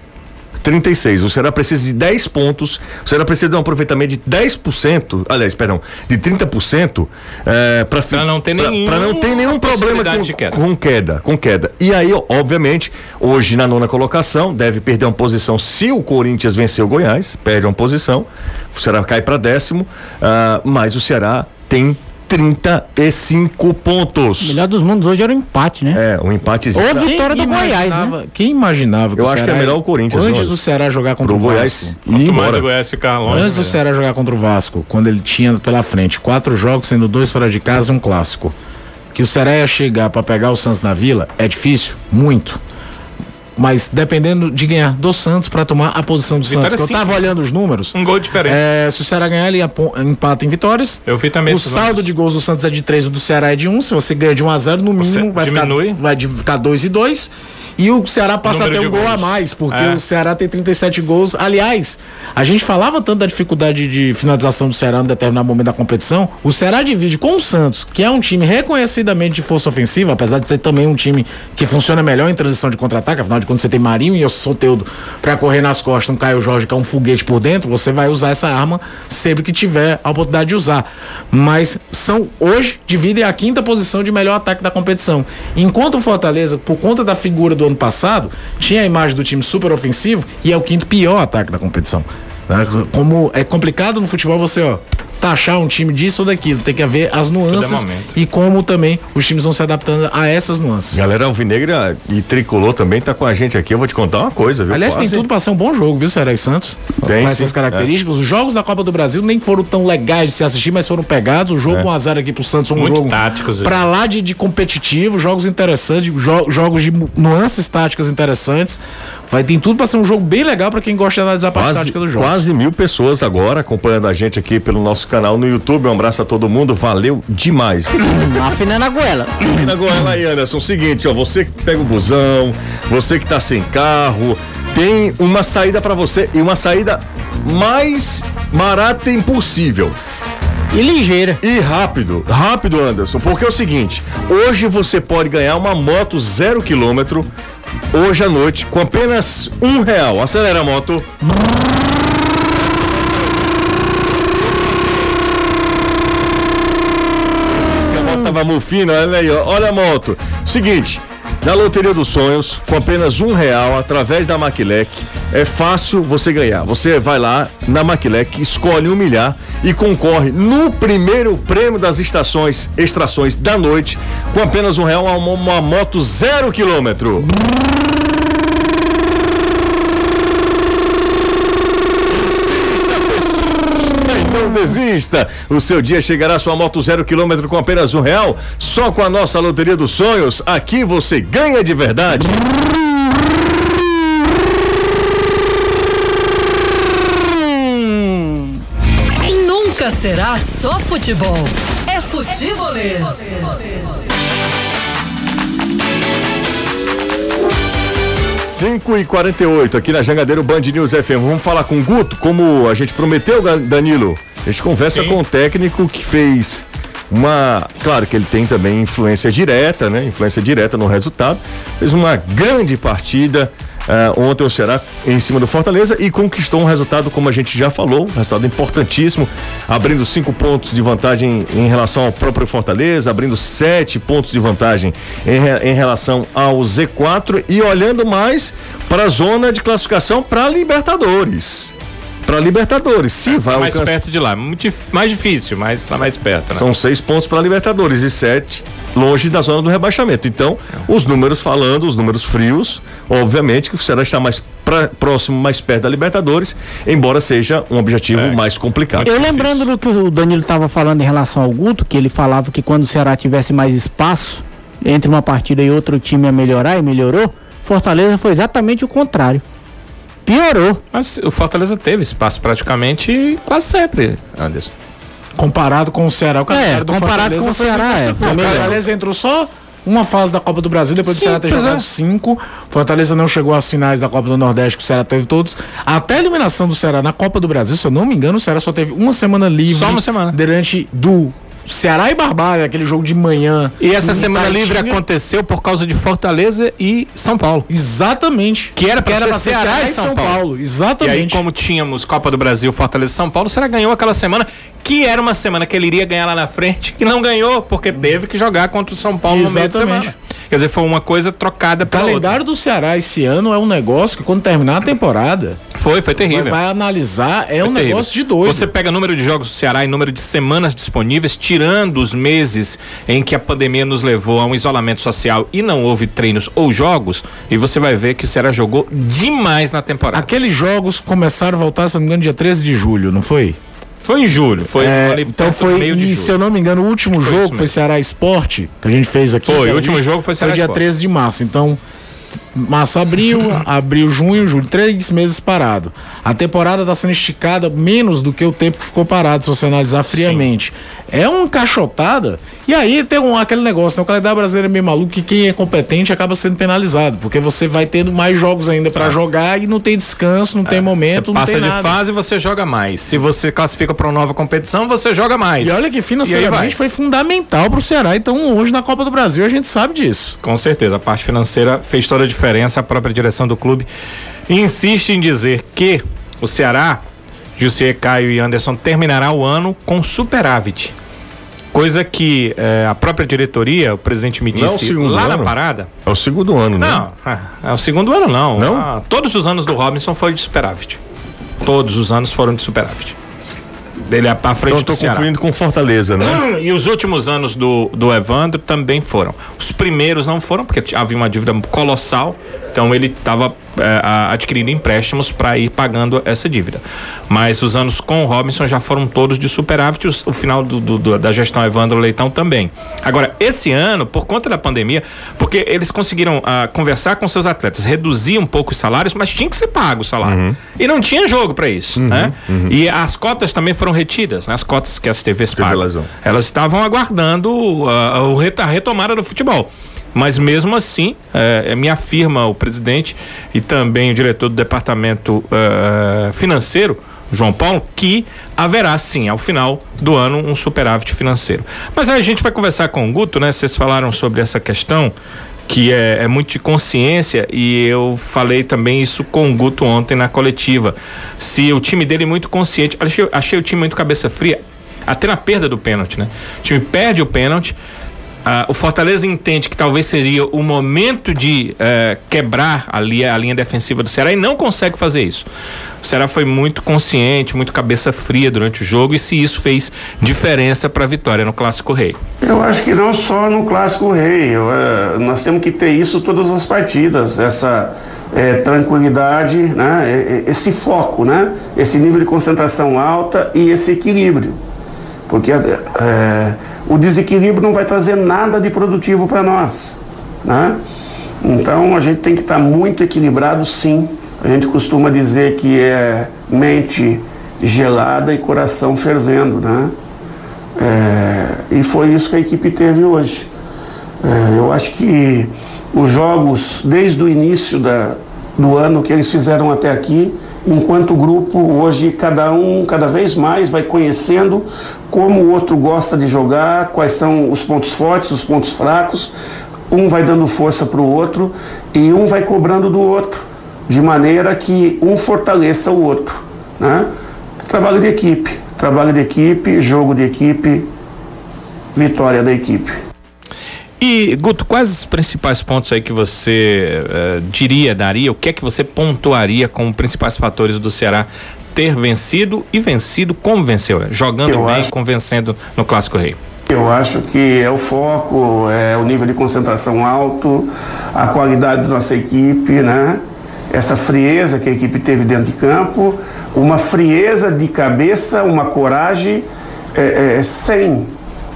36. O Ceará precisa de 10 pontos. O Ceará precisa de um aproveitamento de 10%, aliás, perdão, de 30% é, para não ter nenhum para não ter nenhum problema com queda. com queda, com queda. E aí, obviamente, hoje na nona colocação, deve perder uma posição se o Corinthians vencer o Goiás, perde uma posição. O Ceará cai para décimo, uh, mas o Ceará tem 35 pontos. O melhor dos mundos hoje era o um empate, né? É, um empatezinho. Ou vitória do Goiás, né? Quem imaginava que Eu acho que é melhor o Corinthians. Antes do Ceará jogar contra o Goiás Vasco. Quanto mais o Goiás ficar longe. Antes do né? Ceará jogar contra o Vasco, quando ele tinha pela frente quatro jogos, sendo dois fora de casa e um clássico. Que o Ceará ia chegar para pegar o Santos na Vila, é difícil? Muito mas dependendo de ganhar do Santos para tomar a posição do Vitória Santos. eu tava olhando os números. Um gol diferente. É, se o Ceará ganhar, ele empata em vitórias. Eu vi também O saldo de gols do Santos é de 3, o do Ceará é de 1. Um. Se você ganha de 1 a 0 no mínimo, vai diminui. ficar, vai ficar 2 e 2. E o Ceará passa a ter um gol a mais, porque é. o Ceará tem 37 gols. Aliás, a gente falava tanto da dificuldade de finalização do Ceará em determinado momento da competição. O Ceará divide com o Santos, que é um time reconhecidamente de força ofensiva, apesar de ser também um time que funciona melhor em transição de contra-ataque. Afinal de contas, você tem Marinho e o Soteudo para correr nas costas, um Caio Jorge que é um foguete por dentro. Você vai usar essa arma sempre que tiver a oportunidade de usar. Mas são hoje dividem a quinta posição de melhor ataque da competição. Enquanto o Fortaleza, por conta da figura do do ano passado, tinha a imagem do time super ofensivo e é o quinto pior ataque da competição. Né? Como é complicado no futebol você, ó, taxar um time disso ou daquilo. Tem que haver as nuances é e como também os times vão se adaptando a essas nuances. Galera Alvinegra e Tricolor também tá com a gente aqui. Eu vou te contar uma coisa, viu? Aliás, Quase. tem tudo para ser um bom jogo, viu, Ceará e Santos? Tem, com essas sim. características. É. Os jogos da Copa do Brasil nem foram tão legais de se assistir, mas foram pegados. O jogo é. 1x0 aqui pro Santos, um Muito jogo táticos, pra lá de, de competitivo, jogos interessantes, jo jogos de nuances táticas interessantes. Vai ter tudo para ser um jogo bem legal para quem gosta de analisar a parte tática do jogo. Quase mil pessoas agora acompanhando a gente aqui pelo nosso canal no YouTube. Um abraço a todo mundo, valeu demais. Afinando a goela. Afinando a goela aí, Anderson. Seguinte, ó, você que pega o busão, você que tá sem carro, tem uma saída para você e uma saída mais barata impossível. E ligeira. E rápido, rápido, Anderson, porque é o seguinte: hoje você pode ganhar uma moto zero quilômetro hoje à noite com apenas um real. Acelera a moto. A tava mufina, olha aí, olha a moto. Seguinte, na Loteria dos Sonhos, com apenas um real, através da Maquilec, é fácil você ganhar. Você vai lá na Maquilec, escolhe um milhar e concorre no primeiro prêmio das estações, extrações da noite, com apenas um real, uma, uma moto zero quilômetro. Desista. O seu dia chegará sua moto zero quilômetro com apenas um real. Só com a nossa loteria dos sonhos, aqui você ganha de verdade. Nunca será só futebol. É futebolês. 5 e 48 aqui na Jangadeiro Band News FM. Vamos falar com o Guto, como a gente prometeu, Danilo. A gente conversa Sim. com o técnico que fez uma. Claro que ele tem também influência direta, né? Influência direta no resultado. Fez uma grande partida. Uh, ontem o Ceará em cima do Fortaleza e conquistou um resultado, como a gente já falou, um resultado importantíssimo, abrindo cinco pontos de vantagem em relação ao próprio Fortaleza, abrindo sete pontos de vantagem em, em relação ao Z4 e olhando mais para a zona de classificação para Libertadores para Libertadores. Se é, vai tá mais alcançar... perto de lá, muito mais difícil, mas tá mais perto. Né? São seis pontos para Libertadores e sete longe da zona do rebaixamento. Então, é. os números falando, os números frios, obviamente que o Ceará está mais pra, próximo, mais perto da Libertadores, embora seja um objetivo É. mais complicado. Eu lembrando do que o Danilo estava falando em relação ao Guto, que ele falava que quando o Ceará tivesse mais espaço entre uma partida e outra o time ia melhorar e melhorou, Fortaleza foi exatamente o contrário. Piorou. Mas o Fortaleza teve espaço praticamente quase sempre, Anderson. Comparado com o Ceará, o calendário do comparado Fortaleza com o Ceará, é, O melhor. Fortaleza entrou só uma fase da Copa do Brasil, depois do Sim, Ceará ter jogado é. cinco. Fortaleza não chegou às finais da Copa do Nordeste, que o Ceará teve todos. Até a eliminação do Ceará na Copa do Brasil, se eu não me engano, o Ceará só teve uma semana livre. Só uma semana. Durante do Ceará e Barbalha, aquele jogo de manhã. E essa em semana livre aconteceu por causa de Fortaleza e São Paulo. Exatamente. Que era pra ser pra Ceará e São Paulo. E aí, Exatamente. como tínhamos Copa do Brasil, Fortaleza e São Paulo, o Ceará ganhou aquela semana, que era uma semana que ele iria ganhar lá na frente, e não ganhou, porque teve que jogar contra o São Paulo no meio de Exatamente. semana. Quer dizer, foi uma coisa trocada O pela outra. calendário do Ceará esse ano é um negócio que quando terminar a temporada, Foi, foi vai, terrível. vai analisar, é Foi um terrível. negócio de doido. Você pega número de jogos do Ceará e número de semanas disponíveis, tirando os meses em que a pandemia nos levou a um isolamento social e não houve treinos ou jogos, e você vai ver que o Ceará jogou demais na temporada. Aqueles jogos começaram a voltar, se não me engano, dia 13 de julho, não foi? Foi em julho, foi É, então foi, e se eu não me engano, o último Foi jogo foi. Ceará Esporte, que a gente fez aqui. Foi, o último visto, jogo foi Ceará dia Sport. 13 de março. Então, março, abril, abril, junho, julho, três meses parado. A temporada está sendo esticada menos do que o tempo que ficou parado, se você analisar friamente. É uma encaixotada. E aí tem um, aquele negócio, né? o calendário brasileiro é meio maluco que quem é competente acaba sendo penalizado, porque você vai tendo mais jogos ainda para jogar e não tem descanso, não tem momento, Você passa de nada. fase, você joga mais. Se você classifica para uma nova competição, você joga mais. E olha que financeiramente foi fundamental pro Ceará. Então, hoje na Copa do Brasil a gente sabe disso. Com certeza, a parte financeira fez toda a diferença. A própria direção do clube insiste em dizer que o Ceará, José Caio e Anderson, terminará o ano com superávit. Coisa que eh, a própria diretoria, o presidente me Não é disse lá na ano? parada. É o segundo ano, né? Não, ah, é o segundo ano não. Não? Ah, todos os anos do Robinson foi de superávit. Todos os anos foram de superávit. Dele à à frente Então eu do Ceará. confundindo com Fortaleza, né? E os últimos anos do, do Evandro também foram. Os primeiros não foram, porque havia uma dívida colossal, então ele estava adquirindo empréstimos para ir pagando essa dívida. Mas os anos com o Robinson já foram todos de superávit, os- o final do, do- da gestão Evandro Leitão também. Agora, esse ano, por conta da pandemia, porque eles conseguiram ah, conversar com seus atletas, reduzir um pouco os salários, mas tinha que ser pago o salário. E não tinha jogo para isso, né? E as cotas também foram retidas, né? As cotas que as TVs pagam. Elas estavam aguardando o ret- a retomada do futebol. Mas mesmo assim, eh, me afirma o presidente e também o diretor do departamento eh, financeiro, João Paulo, que haverá sim, ao final do ano, um superávit financeiro. Mas aí a gente vai conversar com o Guto, né? Vocês falaram sobre essa questão que é, é muito de consciência e eu falei também isso com o Guto ontem na coletiva. Se o time dele é muito consciente, achei, achei o time muito cabeça fria, até na perda do pênalti, né? O time perde o pênalti, ah, o Fortaleza entende que talvez seria o momento de eh, quebrar ali a linha defensiva do Ceará e não consegue fazer isso. O Ceará foi muito consciente, muito cabeça fria durante o jogo e se isso fez diferença para a vitória no Clássico Rei. Eu acho que não só no Clássico Rei. eu, eh, nós temos que ter isso todas as partidas, essa eh, tranquilidade, né? esse foco, né? esse nível de concentração alta e esse equilíbrio. Porque o desequilíbrio não vai trazer nada de produtivo para nós. Né? Então a gente tem que estar muito equilibrado, sim. A gente costuma dizer que é mente gelada e coração fervendo, né? É, e foi isso que a equipe teve hoje. É, eu acho que os jogos, desde o início da, do ano que eles fizeram até aqui, enquanto grupo, hoje cada um, cada vez mais, vai conhecendo como o outro gosta de jogar, quais são os pontos fortes, os pontos fracos. Um vai dando força para o outro e um vai cobrando do outro, de maneira que um fortaleça o outro. Né? Trabalho de equipe, trabalho de equipe, jogo de equipe, vitória da equipe. E, Guto, quais os principais pontos aí que você eh, diria, daria? O que é que você pontuaria como principais fatores do Ceará ter vencido e vencido como venceu? Jogando Eu bem, acho- convencendo no Clássico Rei. Eu acho que é o foco, é o nível de concentração alto, a qualidade da nossa equipe, né? essa frieza que a equipe teve dentro de campo, uma frieza de cabeça, uma coragem é, é, sem,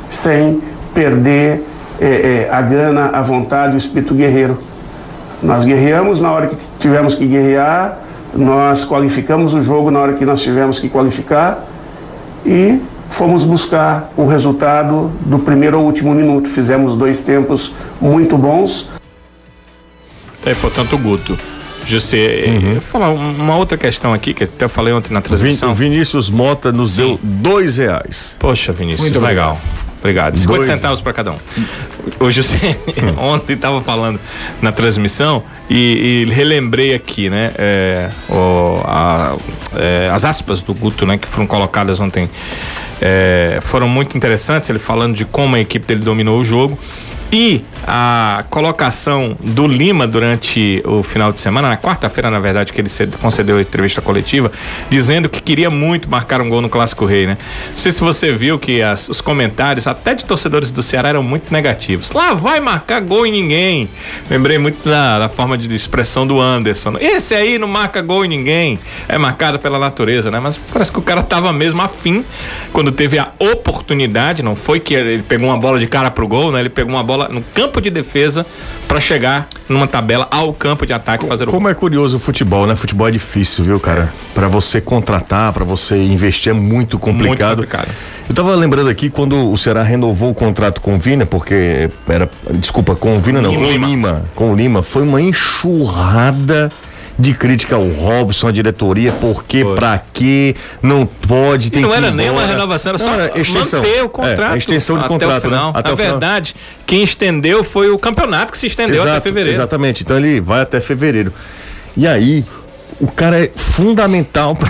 sem perder é, a gana, a vontade, o espírito guerreiro. Nós guerreamos na hora que tivemos que guerrear, nós qualificamos o jogo na hora que nós tivemos que qualificar e fomos buscar o resultado do primeiro ao último minuto. Fizemos dois tempos muito bons. É, portanto, o Guto. José, uhum. eu falar uma outra questão aqui, que até falei ontem na transmissão. O Vinícius Mota nos Sim. deu dois reais. Poxa, Vinícius, Muito legal. Obrigado. 50 dois. centavos para cada um. O José ontem estava falando na transmissão e, e relembrei aqui, né? É, o, a, é, as aspas do Guto, né? Que foram colocadas ontem é, foram muito interessantes. Ele falando de como a equipe dele dominou o jogo e a colocação do Lima durante o final de semana, na quarta-feira, na verdade, que ele concedeu a entrevista coletiva, dizendo que queria muito marcar um gol no Clássico Rei, né? Não sei se você viu que as, os comentários, até de torcedores do Ceará, eram muito negativos. Lá vai marcar gol em ninguém. Lembrei muito da, da forma de expressão do Anderson. Esse aí não marca gol em ninguém. É marcado pela natureza, né? Mas parece que o cara tava mesmo afim quando teve a oportunidade. Não foi que ele pegou uma bola de cara pro gol, né? Ele pegou uma bola bola no campo de defesa para chegar numa tabela ao campo de ataque e fazer o Como é curioso o futebol, né? Futebol é difícil, viu, cara? Para você contratar, para você investir é muito complicado. Muito complicado. Eu tava lembrando aqui quando o Ceará renovou o contrato com o Vina, porque era, desculpa, com o Vina não, com o Lima, com o Lima, foi uma enxurrada de crítica ao Robson, a diretoria, por quê, Foi. pra quê, não pode, tem e não era nem uma renovação, era só era extensão. manter o contrato. É, a extensão de até contrato, o final. Né? Até Na verdade, final. quem estendeu foi o campeonato que se estendeu Exato, até fevereiro. Exatamente, então ele vai até fevereiro. E aí, o cara é fundamental pra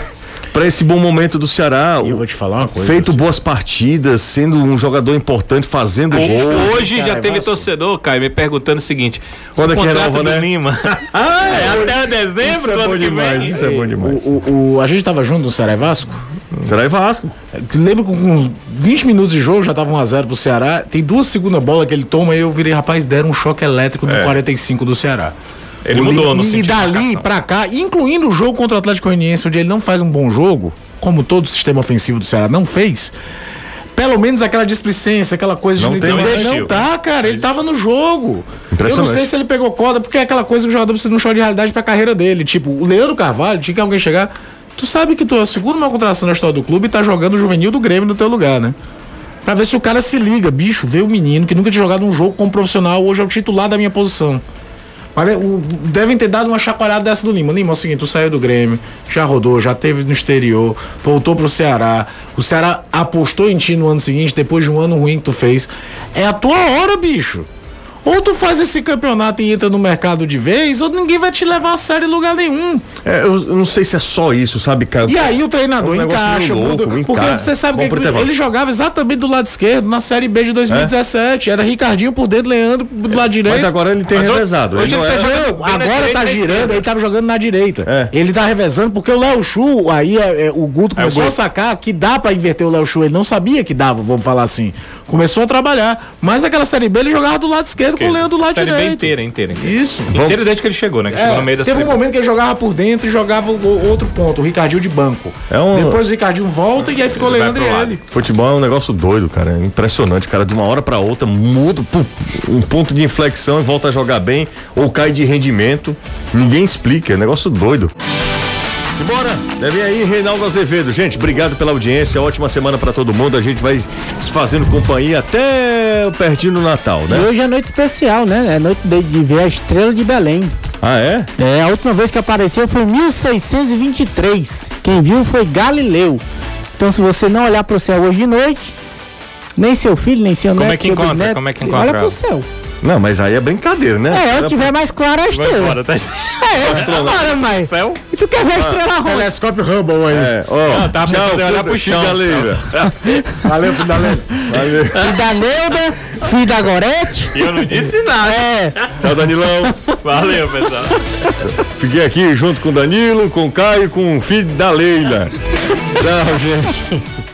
para esse bom momento do Ceará. E eu vou te falar uma coisa. Feito assim. boas partidas, sendo um jogador importante, fazendo gol. Hoje já teve torcedor, Caio, me perguntando o seguinte: quando o é que contrato renova, do né? Lima. ah, é, até dezembro isso é do ano que vem. Isso é bom demais. O, o, o, a gente tava junto no Ceará e Vasco. Ceará e Vasco. Lembro com uns 20 minutos de jogo, já tava 1x0 pro Ceará. Tem duas segunda bola que ele toma e eu virei, rapaz, deram um choque elétrico no é. 45 do Ceará. Ele o mudou no E dali pra cá, incluindo o jogo contra o Atlético Goianiense, onde ele não faz um bom jogo, como todo o sistema ofensivo do Ceará não fez, pelo menos aquela displicência, aquela coisa não de não entender. Não tá, cara. Ele tava no jogo. Eu não sei se ele pegou corda, porque é aquela coisa que o jogador precisa de um show de realidade pra carreira dele. Tipo, o Leandro Carvalho, tinha que alguém chegar. Tu sabe que tu é o segundo maior contratação na história do clube e tá jogando o juvenil do Grêmio no teu lugar, né? Pra ver se o cara se liga, bicho, vê o menino que nunca tinha jogado um jogo como profissional, hoje é o titular da minha posição. Devem ter dado uma chacoalhada dessa do Lima. Lima, é o seguinte, tu saiu do Grêmio, já rodou, já teve no exterior, voltou pro Ceará. O Ceará apostou em ti no ano seguinte, depois de um ano ruim que tu fez. É a tua hora, bicho. Ou tu faz esse campeonato e entra no mercado de vez, ou ninguém vai te levar a sério em lugar nenhum. É, eu, não sei se é só isso, sabe, cara? E aí o treinador é um encaixa, louco, muda, porque você sabe que ele, ele jogava exatamente do lado esquerdo na Série B de 2017. É? Era Ricardinho por dentro, Leandro do lado direito. Mas agora ele tem Mas revezado. Hoje ele, ele tá jogando, agora tá girando, ele tava jogando na direita. É. Ele tá revezando porque o Léo Chu, aí é, é, o Guto é, começou a sacar que dá para inverter o Léo Chu. Ele não sabia que dava, vamos falar assim. Começou a trabalhar. Mas naquela Série B ele jogava do lado esquerdo. Com o Leandro do lado direito bem inteira, inteira, inteira. Isso. Inteira desde que ele chegou, né? Que é, chegou no meio da Teve um momento que ele jogava por dentro e jogava o, outro ponto, o Ricardinho de banco. É um... Depois o Ricardinho volta e aí ficou Leandro e ele. Futebol é um negócio doido, cara. É impressionante, cara. De uma hora para outra muda pum, um ponto de inflexão e volta a jogar bem ou cai de rendimento. Ninguém explica, é um negócio doido. Simbora! Deve aí, Reinaldo Azevedo. Gente, obrigado pela audiência. Ótima semana para todo mundo. A gente vai se fazendo companhia até pertinho do Natal, né? E hoje é noite especial, né? É noite de, de ver a estrela de Belém. Ah, é? É, a última vez que apareceu foi em 1623. Quem viu foi Galileu. Então, se você não olhar para o céu hoje de noite, nem seu filho, nem seu Como neto, é que encontra? Neto, Como é que encontra? Olha para o céu. Não, mas aí é brincadeira, né? É, eu tiver mais claro a estrela. Embora, tá... É, agora, mas. Céu? E tu quer ver a estrela ah, roxa? Telescópio Hubble aí. É, ó. Não, tá tchau, olhar pro chão. Valeu, filho da Leda. Valeu. Filho da Neuda, filho da Gorete. Eu não disse nada. É. Tchau, Danilão. Valeu, pessoal. Fiquei aqui junto com o Danilo, com o Caio, com o filho da Leila. Tchau, gente.